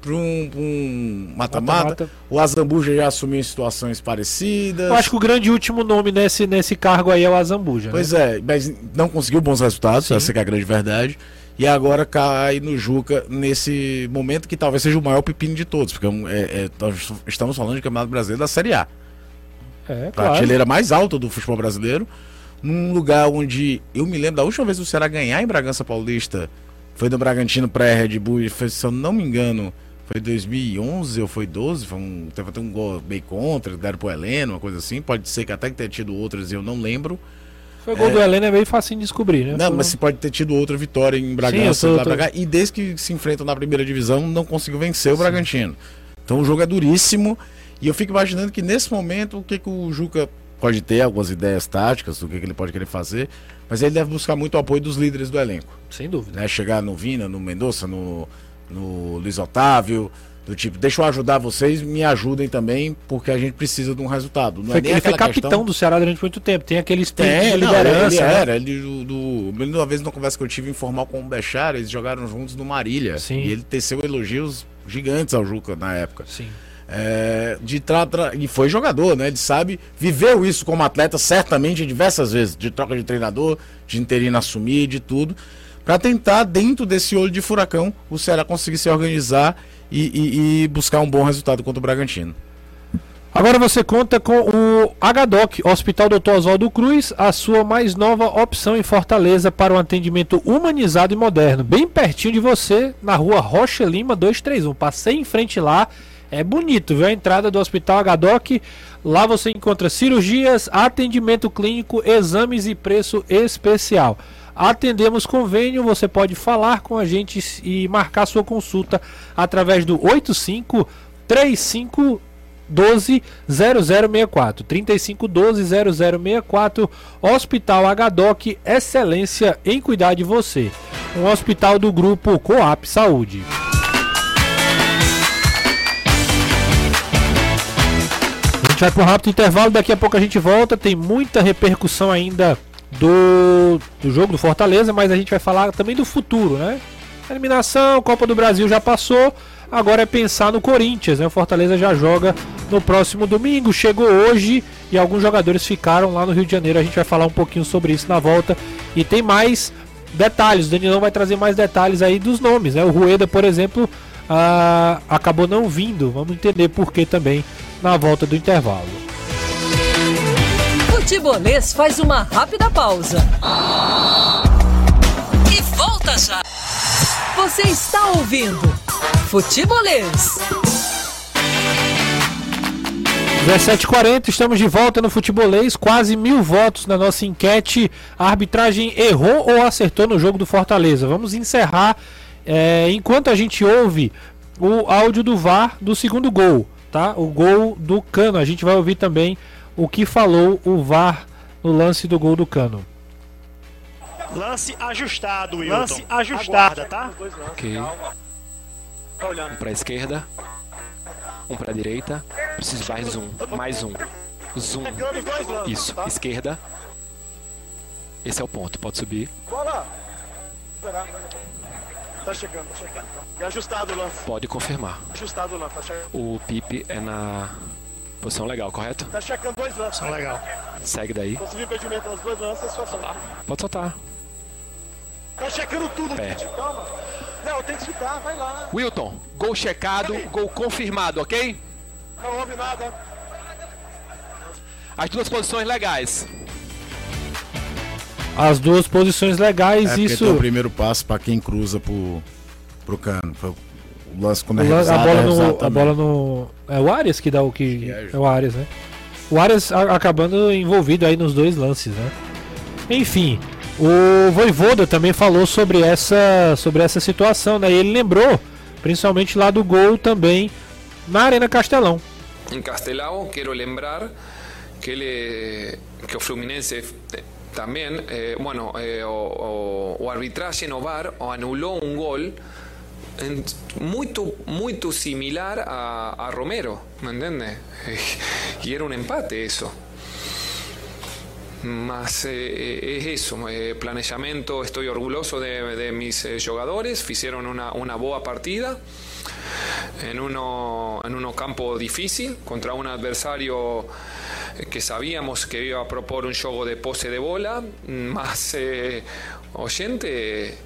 para um mata-mata. O Azambuja já assumiu em situações parecidas. Eu acho que o grande último nome nesse, nesse cargo aí é o Azambuja. Pois né? é, mas não conseguiu bons resultados, Sim. essa é a grande verdade. E agora cai no Juca nesse momento que talvez seja o maior pepino de todos, porque é, é, nós estamos falando de Campeonato Brasileiro da Série A. É, claro. Prateleira mais alta do futebol brasileiro, num lugar onde eu me lembro da última vez que o Ceará ganhar em Bragança Paulista, foi no Bragantino pré-Red Bull, foi, se eu não me engano, foi 2011 ou foi 12, foi um, teve até um gol bem contra, deram pro Heleno, uma coisa assim. Pode ser que até que tenha tido outras, eu não lembro. Foi o gol é... do Heleno é meio fácil de descobrir, né? Não, foi... mas se pode ter tido outra vitória em Bragança Sim, tô, tô... E desde que se enfrentam na primeira divisão, não conseguiu vencer o Sim. Bragantino. Então o jogo é duríssimo e eu fico imaginando que nesse momento o que, que o Juca pode ter, algumas ideias táticas do que, que ele pode querer fazer, mas ele deve buscar muito o apoio dos líderes do elenco. Sem dúvida. Né? Chegar no Vina, no Mendonça, no, no Luiz Otávio, do tipo, deixa eu ajudar vocês, me ajudem também, porque a gente precisa de um resultado. Não Foi, é nem ele foi capitão questão... do Ceará durante muito tempo. Tem aquele espírito É, de liderança. ele né? era, ele do, do, uma vez numa conversa que eu tive informal com o Bechar, eles jogaram juntos no Marília. Sim. E ele teceu elogios gigantes ao Juca na época. Sim. É, de tra, tra- e foi jogador, né? Ele sabe, viveu isso como atleta certamente diversas vezes, de troca de treinador, de interino assumir, de tudo, para tentar dentro desse olho de furacão o Ceará conseguir se organizar e, e- e buscar um bom resultado contra o Bragantino. Agora você conta com o HDOC, Hospital Dr. Oswaldo Cruz, a sua mais nova opção em Fortaleza para um atendimento humanizado e moderno. Bem pertinho de você, na rua Rocha Lima 231. Passei em frente lá, é bonito, viu? A entrada do Hospital HDOC. Lá você encontra cirurgias, atendimento clínico, exames e preço especial. Atendemos convênio, você pode falar com a gente e marcar sua consulta através do 85 35 12 0064 35 12 0064 Hospital HDOC Excelência em cuidar de você. Um hospital do grupo Coap Saúde. A gente vai para um rápido intervalo, daqui a pouco a gente volta. Tem muita repercussão ainda do, do jogo do Fortaleza, mas a gente vai falar também do futuro, né? Eliminação, Copa do Brasil já passou. Agora é pensar no Corinthians, né? O Fortaleza já joga no próximo domingo, chegou hoje e alguns jogadores ficaram lá no Rio de Janeiro. A gente vai falar um pouquinho sobre isso na volta. E tem mais detalhes, o Danilão vai trazer mais detalhes aí dos nomes, né? O Rueda, por exemplo, ah, acabou não vindo. Vamos entender por que também na volta do intervalo. Futebolês faz uma rápida pausa. E volta já. Você está ouvindo Futebolês. 17h40, estamos de volta no Futebolês, quase mil votos na nossa enquete. A arbitragem errou ou acertou no jogo do Fortaleza? Vamos encerrar é, enquanto a gente ouve o áudio do VAR do segundo gol, tá? O gol do Cano. A gente vai ouvir também o que falou o VAR no lance do gol do Cano. Lance ajustado, Wilton. Lance ajustado, tá? Ok. Um pra esquerda. Um pra direita. Preciso de mais um. Mais um. Zoom. Isso. Esquerda. Esse é o ponto. Pode subir. Bola! Tá chegando, tá chegando. E ajustado o lance. Pode confirmar. Ajustado o lance, tá chegando. O Pipe é na posição legal, correto? Tá checando dois lances. Tá legal. Segue daí. Conseguiu impedimento nos dois lances, só falar. Pode soltar. Tá checando tudo, Pé. Calma. Não, tem que ficar, vai lá. Wilton, gol checado, gol confirmado, ok? Não houve nada. As duas posições legais. As duas posições legais, É isso. tem o primeiro passo para quem cruza pro, pro cano. Foi o lance quando é O lan- a revisado, bola é no. revisado A bola no. É o Arias que dá o que. é, É o Arias, né? O Arias a- acabando envolvido aí nos dois lances, né? Enfim, o Voivoda também falou sobre essa, sobre essa situação, né? E ele lembrou, principalmente lá do gol também na Arena Castelão. Em Castelao, quero lembrar que, ele, que o Fluminense eh, também, eh, bueno, eh, o, o, o arbitraje no VAR o anulou um gol muito, muito similar a, Romero, ¿me entiendes? Y era un empate eso. Mas eh, es eso, eh, estoy orgulloso de, mis eh, jugadores, hicieron una, una boa partida en uno, campo difícil contra un adversario eh, que sabíamos que iba a propor un juego de pose de bola, más eh, oyente.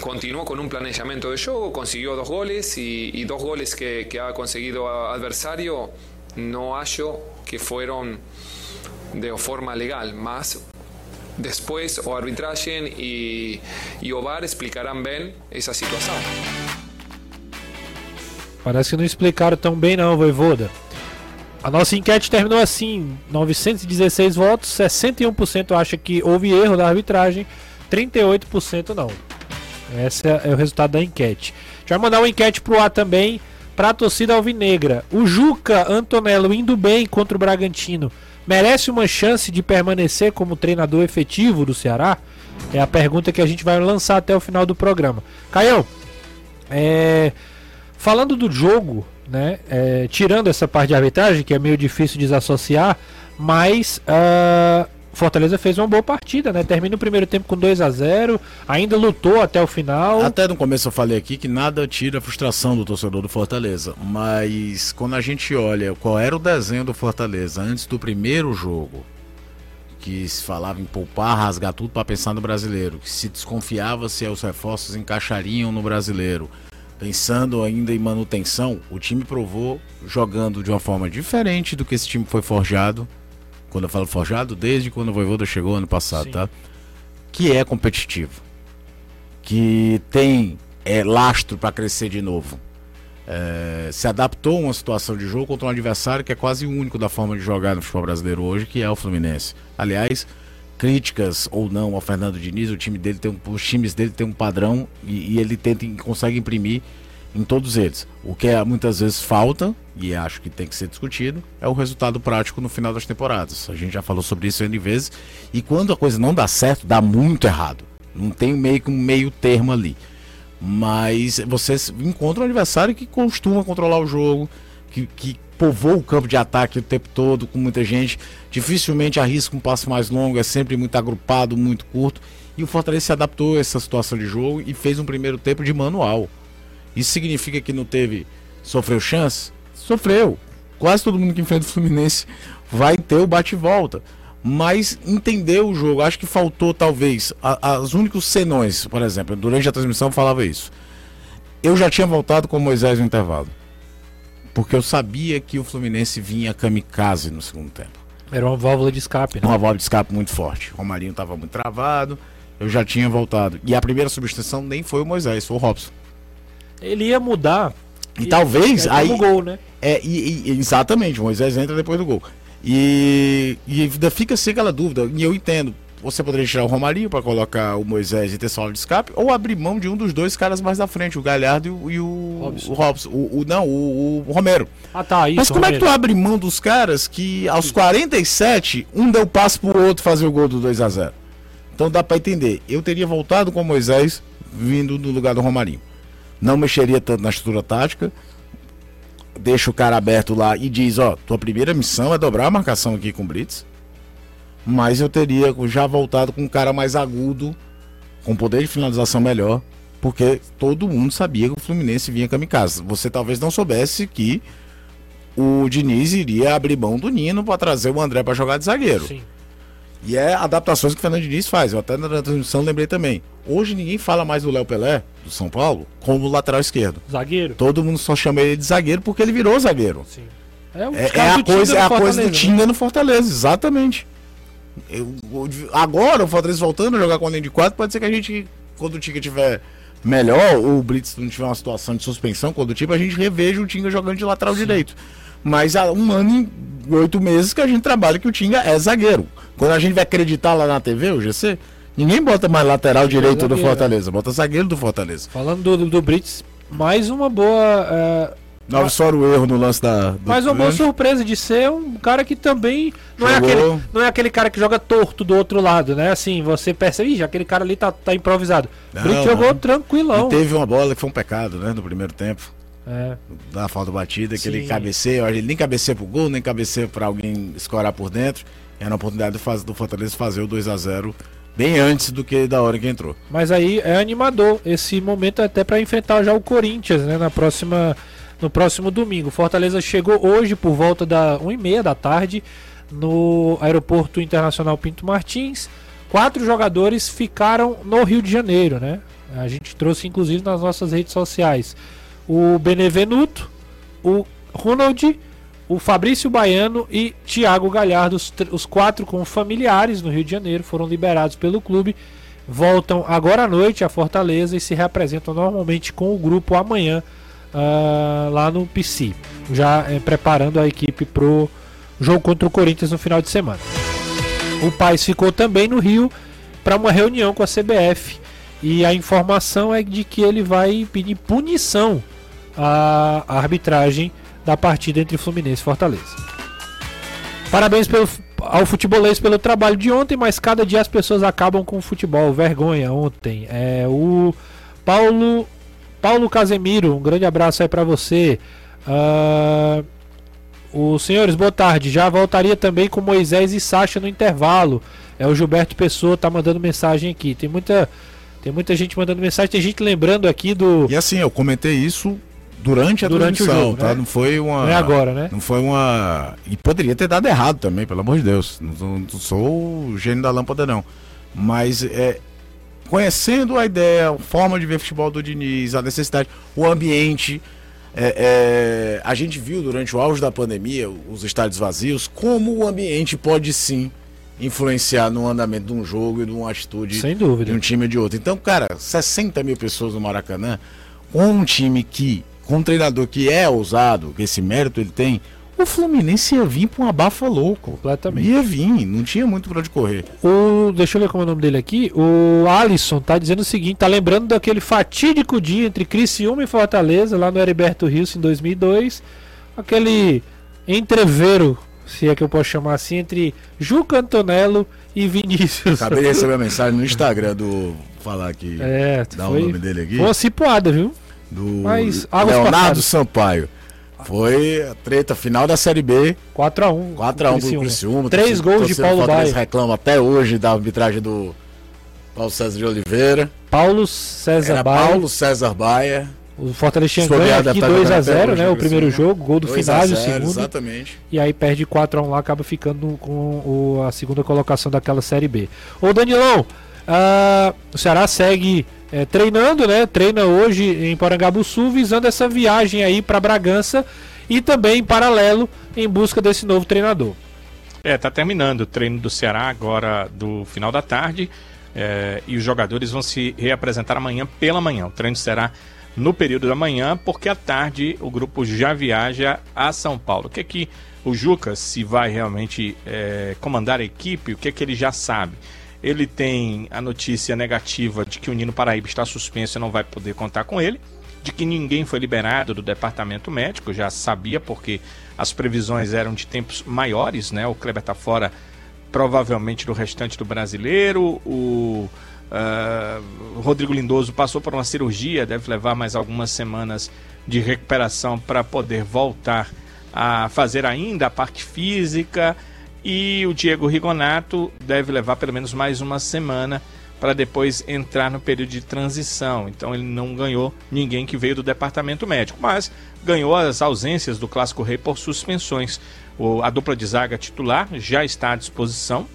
Continuó con un planeamiento de juego, consiguió dos goles y, y dos goles que, que ha conseguido adversario no hallo que fueron de forma legal, más después o arbitraje y, y o VAR explicarán bien esa situación. Parece que não explicaram tão bem não, Voivoda. A nossa enquete terminou assim, 916 votos, 61% acha que houve erro da arbitragem, 38% não. Esse é é o resultado da enquete. A gente vai mandar uma enquete pro ar também, pra torcida alvinegra. O Juca Antonello indo bem contra o Bragantino merece uma chance de permanecer como treinador efetivo do Ceará? É a pergunta que a gente vai lançar até o final do programa. Caião, é, falando do jogo, né? É, tirando essa parte de arbitragem, que é meio difícil desassociar, mas uh, Fortaleza fez uma boa partida, né? Termina o primeiro tempo com 2 a 0 ainda lutou até o final. Até no começo eu falei aqui que nada tira a frustração do torcedor do Fortaleza, mas quando a gente olha qual era o desenho do Fortaleza antes do primeiro jogo, que se falava em poupar, rasgar tudo para pensar no brasileiro, que se desconfiava se os reforços encaixariam no brasileiro, pensando ainda em manutenção, o time provou jogando de uma forma diferente do que esse time foi forjado quando eu falo forjado, desde quando o Voivoda chegou ano passado, Sim. tá? Que é competitivo. Que tem é, lastro para crescer de novo. É, se adaptou a uma situação de jogo contra um adversário que é quase o único da forma de jogar no futebol brasileiro hoje, que é o Fluminense. Aliás, críticas ou não ao Fernando Diniz, o time dele tem um, os times dele tem um padrão e, e ele tenta consegue imprimir em todos eles. O que é, muitas vezes falta, e acho que tem que ser discutido, é o resultado prático no final das temporadas. A gente já falou sobre isso N vezes. E quando a coisa não dá certo, dá muito errado. Não tem meio que um meio termo ali. Mas você encontra um adversário que costuma controlar o jogo, que, que povoa o campo de ataque o tempo todo com muita gente, dificilmente arrisca um passo mais longo, é sempre muito agrupado, muito curto. E o Fortaleza se adaptou a essa situação de jogo e fez um primeiro tempo de manual. Isso significa que não teve. Sofreu chance? Sofreu. Quase todo mundo que enfrenta o Fluminense vai ter o bate-volta. Mas entendeu o jogo. Acho que faltou, talvez, a, as únicos senões, por exemplo. Durante a transmissão eu falava isso. Eu já tinha voltado com o Moisés no intervalo. Porque eu sabia que o Fluminense vinha kamikaze no segundo tempo. Era uma válvula de escape, né? Uma válvula de escape muito forte. O Romarinho estava muito travado. Eu já tinha voltado. E a primeira substituição nem foi o Moisés, foi o Robson. Ele ia mudar. E, e talvez aí. gol, né? É, e, e, exatamente, o Moisés entra depois do gol. E, e ainda fica assim aquela dúvida, e eu entendo. Você poderia tirar o Romarinho para colocar o Moisés e ter solo de escape, ou abrir mão de um dos dois caras mais da frente, o Galhardo e o, e o Robson. O, Robson, o, o não, o, o, Romero. Ah, tá. Isso, Mas como Romero. é que tu abre mão dos caras que aos 47, um deu passo pro outro fazer o gol do 2 a 0 Então dá para entender. Eu teria voltado com o Moisés vindo no lugar do Romarinho não mexeria tanto na estrutura tática, deixa o cara aberto lá e diz, ó, tua primeira missão é dobrar a marcação aqui com o Brits, mas eu teria já voltado com um cara mais agudo, com poder de finalização melhor, porque todo mundo sabia que o Fluminense vinha kamikaze. Você talvez não soubesse que o Diniz iria abrir mão do Nino para trazer o André para jogar de zagueiro. Sim. E é adaptações que o Fernando Diniz faz. Eu até na transmissão lembrei também. Hoje ninguém fala mais do Léo Pelé, do São Paulo, como lateral esquerdo. Zagueiro. Todo mundo só chama ele de zagueiro porque ele virou zagueiro. Sim. É, é, é a coisa, é a coisa do Tinga né? no Fortaleza, exatamente. Eu, agora o Fortaleza voltando a jogar com a linha de 4, pode ser que a gente, quando o Tinga tiver melhor, ou o Blitz não tiver uma situação de suspensão, quando o tipo, a gente reveja o Tinga jogando de lateral Sim. direito. Mas há um ano e oito meses que a gente trabalha que o Tinga é zagueiro. Quando a gente vai acreditar lá na TV, o GC, ninguém bota mais lateral direito do Fortaleza, bota zagueiro do Fortaleza. Falando do, do, do Brits, mais uma boa. Uh, Não, só o erro no lance da. Mais uma boa surpresa de ser um cara que também. Não é, aquele, não é aquele cara que joga torto do outro lado, né? Assim, você percebe, já aquele cara ali tá, tá improvisado. Não, Brits jogou tranquilão. E teve uma bola que foi um pecado, né? No primeiro tempo. É. Da falta batida, que Sim. ele cabeceia, ele nem cabeceia pro gol, nem cabeceia pra alguém escorar por dentro. Era a oportunidade do, Fortaleza fazer o 2 a 0 bem antes do que da hora que entrou. Mas aí é animador esse momento até para enfrentar já o Corinthians, né, na próxima no próximo domingo. Fortaleza chegou hoje por volta da 1h30 da tarde no Aeroporto Internacional Pinto Martins. Quatro jogadores ficaram no Rio de Janeiro, né? A gente trouxe inclusive nas nossas redes sociais o Benevenuto, o Ronald o Fabrício Baiano e Thiago Galhardo, os, os, quatro com familiares no Rio de Janeiro, foram liberados pelo clube. Voltam agora à noite a Fortaleza e se reapresentam normalmente com o grupo amanhã uh, lá no PC, já é, preparando a equipe para o jogo contra o Corinthians no final de semana. O Paz ficou também no Rio para uma reunião com a CBF e a informação é de que ele vai pedir punição a arbitragem da partida entre Fluminense e Fortaleza. Parabéns pelo, ao futebolês pelo trabalho de ontem, mas cada dia as pessoas acabam com o futebol. Vergonha ontem. É o Paulo Paulo Casemiro, um grande abraço aí para você. Uh, os senhores, boa tarde. Já voltaria também com Moisés e Sacha no intervalo. É o Gilberto Pessoa tá mandando mensagem aqui. Tem muita tem muita gente mandando mensagem, tem gente lembrando aqui do E assim, eu comentei isso durante a Durante o transmissão, jogo, tá? né? Não foi uma. Não é agora, né? Não foi uma. E poderia ter dado errado também, pelo amor de Deus. Não, sou- não sou o gênio da lâmpada, não. Mas é. Conhecendo a ideia, a forma de ver futebol do Diniz, a necessidade, o ambiente. é, é, a gente viu durante o auge da pandemia, os estádios vazios, como o ambiente pode sim influenciar no andamento de um jogo e de uma atitude Sem dúvida. de um time e de outro. Então, cara, 60 mil pessoas no Maracanã, com um time que, com um treinador que é ousado, que esse mérito ele tem, o Fluminense ia vir pra um abafa louco. Completamente. Ia vir, não tinha muito pra onde correr. O, deixa eu ver como é o nome dele aqui. O Alisson tá dizendo o seguinte: tá lembrando daquele fatídico dia entre Criciúma e Fortaleza, lá no Heriberto Rios em 2002. Aquele entreveiro, se é que eu posso chamar assim, entre Juca Antonello e Vinícius. Acabei de receber uma mensagem no Instagram do. Falar aqui. É, Dá foi, o nome dele aqui. foi uma cipuada, viu? Do Mas, Leonardo passadas. Sampaio. Foi a treta final da Série B. 4x1. 4x1 pro Criciúma. Três gols de do Paulo Baia. reclama até hoje da arbitragem do Paulo César de Oliveira. Paulo César Era Baia. Paulo César Baia. O Fortaleza tinha ganho até 2x0, hoje, né? O né, primeiro Criciúma? jogo, gol do 2 a Finásio, o 0, segundo. Exatamente. E aí perde 4x1 lá, acaba ficando com o- a segunda colocação daquela Série B. Ô Danilão, ah, o Ceará segue eh, treinando, né? Treina hoje em Porangabuçu, visando essa viagem aí para Bragança e também em paralelo em busca desse novo treinador. É, tá terminando o treino do Ceará agora do final da tarde. é, e os jogadores vão se reapresentar amanhã pela manhã. O treino será no período da manhã, porque à tarde o grupo já viaja a São Paulo. O que é que o Juca, se vai realmente é, comandar a equipe, o que é que ele já sabe? Ele tem a notícia negativa de que o Nino Paraíba está suspenso e não vai poder contar com ele de que ninguém foi liberado do departamento médico, já sabia porque as previsões eram de tempos maiores, né? O Kleber tá fora provavelmente do restante do brasileiro, o o Rodrigo Lindoso passou por uma cirurgia, deve levar mais algumas semanas de recuperação para poder voltar a fazer ainda a parte física. E o Diego Rigonato deve levar pelo menos mais uma semana para depois entrar no período de transição. Então ele não ganhou ninguém que veio do departamento médico, mas ganhou as ausências do Clássico Rei por suspensões. O- a dupla de zaga titular já está à disposição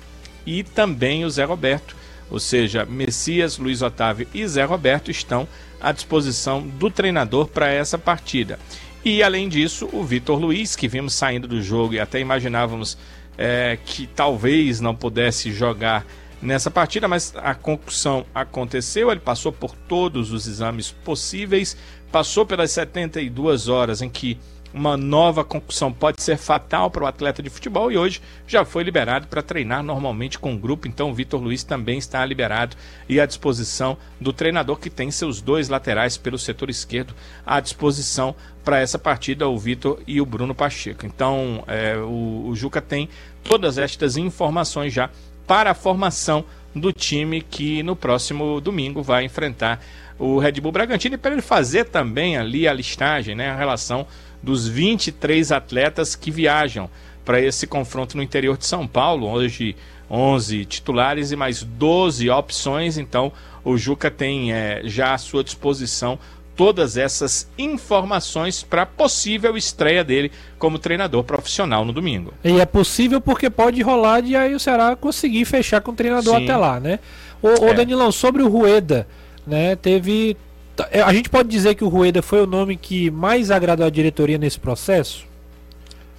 e também o Zé Roberto, ou seja, Messias, Luiz Otávio e Zé Roberto estão à disposição do treinador para essa partida. E além disso, o Vitor Luiz, que vimos saindo do jogo e até imaginávamos é, que talvez não pudesse jogar nessa partida, mas a concussão aconteceu, ele passou por todos os exames possíveis, passou pelas 72 horas em que uma nova concussão pode ser fatal para o atleta de futebol e hoje já foi liberado para treinar normalmente com o grupo. Então o Vitor Luiz também está liberado e à disposição do treinador que tem seus dois laterais pelo setor esquerdo à disposição para essa partida, o Vitor e o Bruno Pacheco. Então é, o, o Juca tem todas estas informações já para a formação do time que no próximo domingo vai enfrentar o Red Bull Bragantino e para ele fazer também ali a listagem, né, a relação dos 23 atletas que viajam para esse confronto no interior de São Paulo. Hoje, 11 titulares e mais 12 opções. Então, o Juca tem é, já à sua disposição todas essas informações para a possível estreia dele como treinador profissional no domingo. E é possível porque pode rolar de aí o Ceará conseguir fechar com o treinador Sim. até lá, né? Ô, ô É. Danilão, sobre o Rueda, né? Teve. T- A gente pode dizer que o Rueda foi o nome que mais agradou a diretoria nesse processo?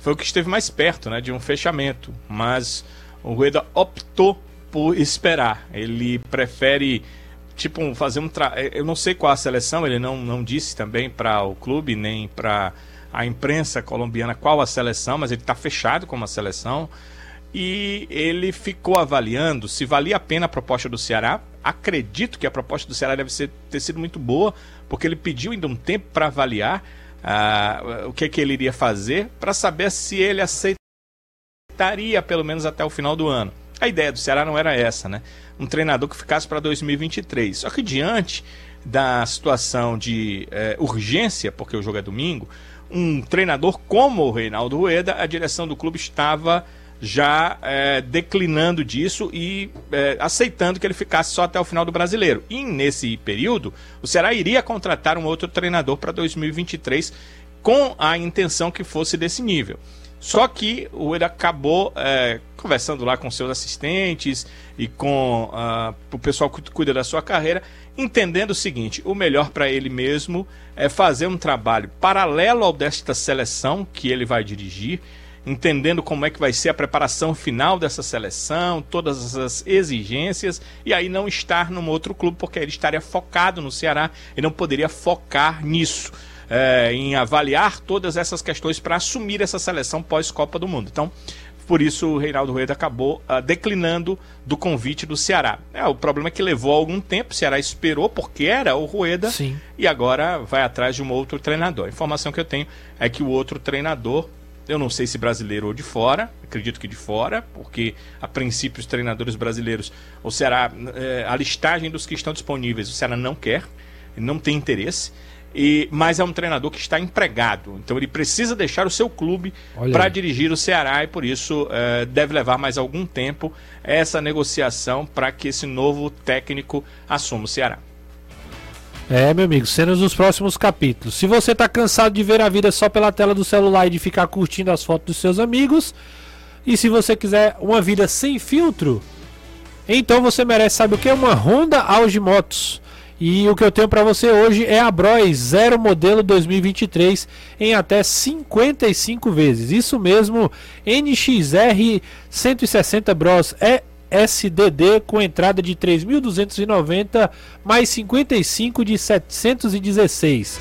foi o que esteve mais perto né, de um fechamento, mas o Rueda optou por esperar. Ele prefere tipo fazer um tra... eu não sei qual a seleção, ele não, não disse também para o clube nem para a imprensa colombiana qual a seleção, mas ele está fechado com uma seleção e ele ficou avaliando se valia a pena a proposta do Ceará. Acredito que a proposta do Ceará deve ser, ter sido muito boa, porque ele pediu ainda um tempo para avaliar, ah, o que, que ele iria fazer para saber se ele aceitaria pelo menos até o final do ano. A ideia do Ceará não era essa, né? Um treinador que ficasse para 2023. Só que diante da situação de eh, urgência, porque o jogo é domingo, um treinador como o Reinaldo Rueda, a direção do clube estava já é, declinando disso e é, aceitando que ele ficasse só até o final do brasileiro. E nesse período, o Ceará iria contratar um outro treinador para 2023 com a intenção que fosse desse nível. Só que o ele acabou é, conversando lá com seus assistentes e com uh, o pessoal que cuida da sua carreira, entendendo o seguinte: o melhor para ele mesmo é fazer um trabalho paralelo ao desta seleção que ele vai dirigir entendendo como é que vai ser a preparação final dessa seleção, todas as exigências, e aí não estar num outro clube, porque ele estaria focado no Ceará e não poderia focar nisso. É, em avaliar todas essas questões para assumir essa seleção pós-Copa do Mundo. Então, por isso o Reinaldo Rueda acabou uh, declinando do convite do Ceará. É, o problema é que levou algum tempo, o Ceará esperou porque era o Rueda Sim. e agora vai atrás de um outro treinador. A informação que eu tenho é que o outro treinador eu não sei se brasileiro ou de fora, acredito que de fora, porque a princípio os treinadores brasileiros, o Ceará, é, a listagem dos que estão disponíveis, o Ceará não quer, não tem interesse. E, mas é um treinador que está empregado, então ele precisa deixar o seu clube para dirigir o Ceará e por isso é, deve levar mais algum tempo essa negociação para que esse novo técnico assuma o Ceará. É, meu amigo, cenas dos próximos capítulos. Se você tá cansado de ver a vida só pela tela do celular e de ficar curtindo as fotos dos seus amigos, e se você quiser uma vida sem filtro, então você merece, sabe o que? Uma Honda Auge Motos. E o que eu tenho para você hoje é a Bros Zero modelo 2023 em até 55 vezes. Isso mesmo, NXR 160 Bros é SDD com entrada de 3.290 mais 55 de 716.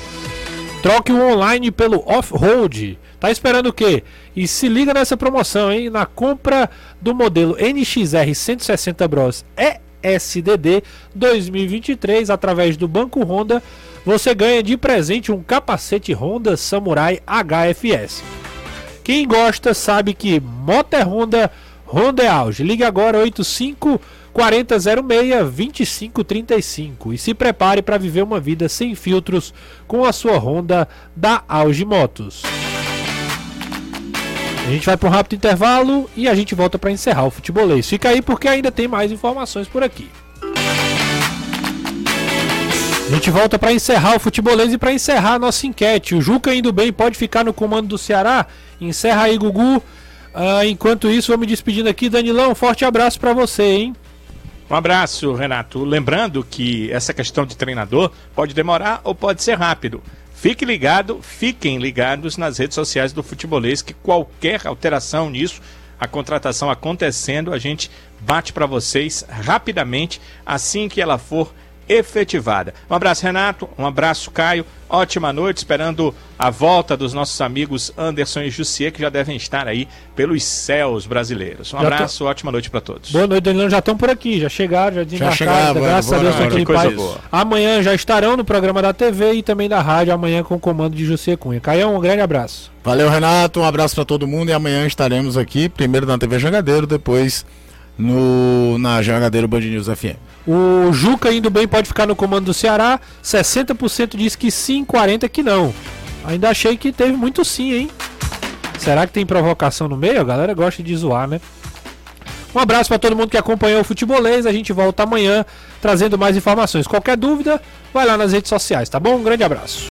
Troque o online pelo off-road. Tá esperando o quê? E se liga nessa promoção, hein? Na compra do modelo NXR 160 Bros ESDD 2023 através do Banco Honda, você ganha de presente um capacete Honda Samurai HFS. Quem gosta sabe que moto é Honda Honda é Auge. Ligue agora 85 4006 2535 e se prepare para viver uma vida sem filtros com a sua Honda da Auge Motos. A gente vai para um rápido intervalo e a gente volta para encerrar o futebolês. Fica aí porque ainda tem mais informações por aqui. A gente volta para encerrar o futebolês e para encerrar a nossa enquete. O Juca indo bem pode ficar no comando do Ceará? Encerra aí, Gugu. Ah, enquanto isso, vou me despedindo aqui. Danilão, um forte abraço para você, hein? Um abraço, Renato. Lembrando que essa questão de treinador pode demorar ou pode ser rápido. Fique ligado, fiquem ligados nas redes sociais do Futebolês, que qualquer alteração nisso, a contratação acontecendo, a gente bate para vocês rapidamente assim que ela for efetivada. Um abraço, Renato. Um abraço, Caio. Ótima noite, esperando a volta dos nossos amigos Anderson e Jussier, que já devem estar aí pelos céus brasileiros. Um já abraço, tô... ótima noite para todos. Boa noite, Danilão. Já estão por aqui, já chegaram, já desembarcaram. Graças a Deus, aquele pai. Amanhã já estarão no programa da TV e também da rádio, amanhã com o comando de Jussier Cunha. Caião, um grande abraço. Valeu, Renato. Um abraço para todo mundo e amanhã estaremos aqui, primeiro na TV Jangadeiro, depois no, na Jangadeiro Band News FM. O Juca indo bem pode ficar no comando do Ceará. 60% diz que sim, 40% que não. Ainda achei que teve muito sim, hein? Será que tem provocação no meio? A galera gosta de zoar, né? Um abraço para todo mundo que acompanhou o Futebolês. A gente volta amanhã trazendo mais informações. Qualquer dúvida, vai lá nas redes sociais, tá bom? Um grande abraço.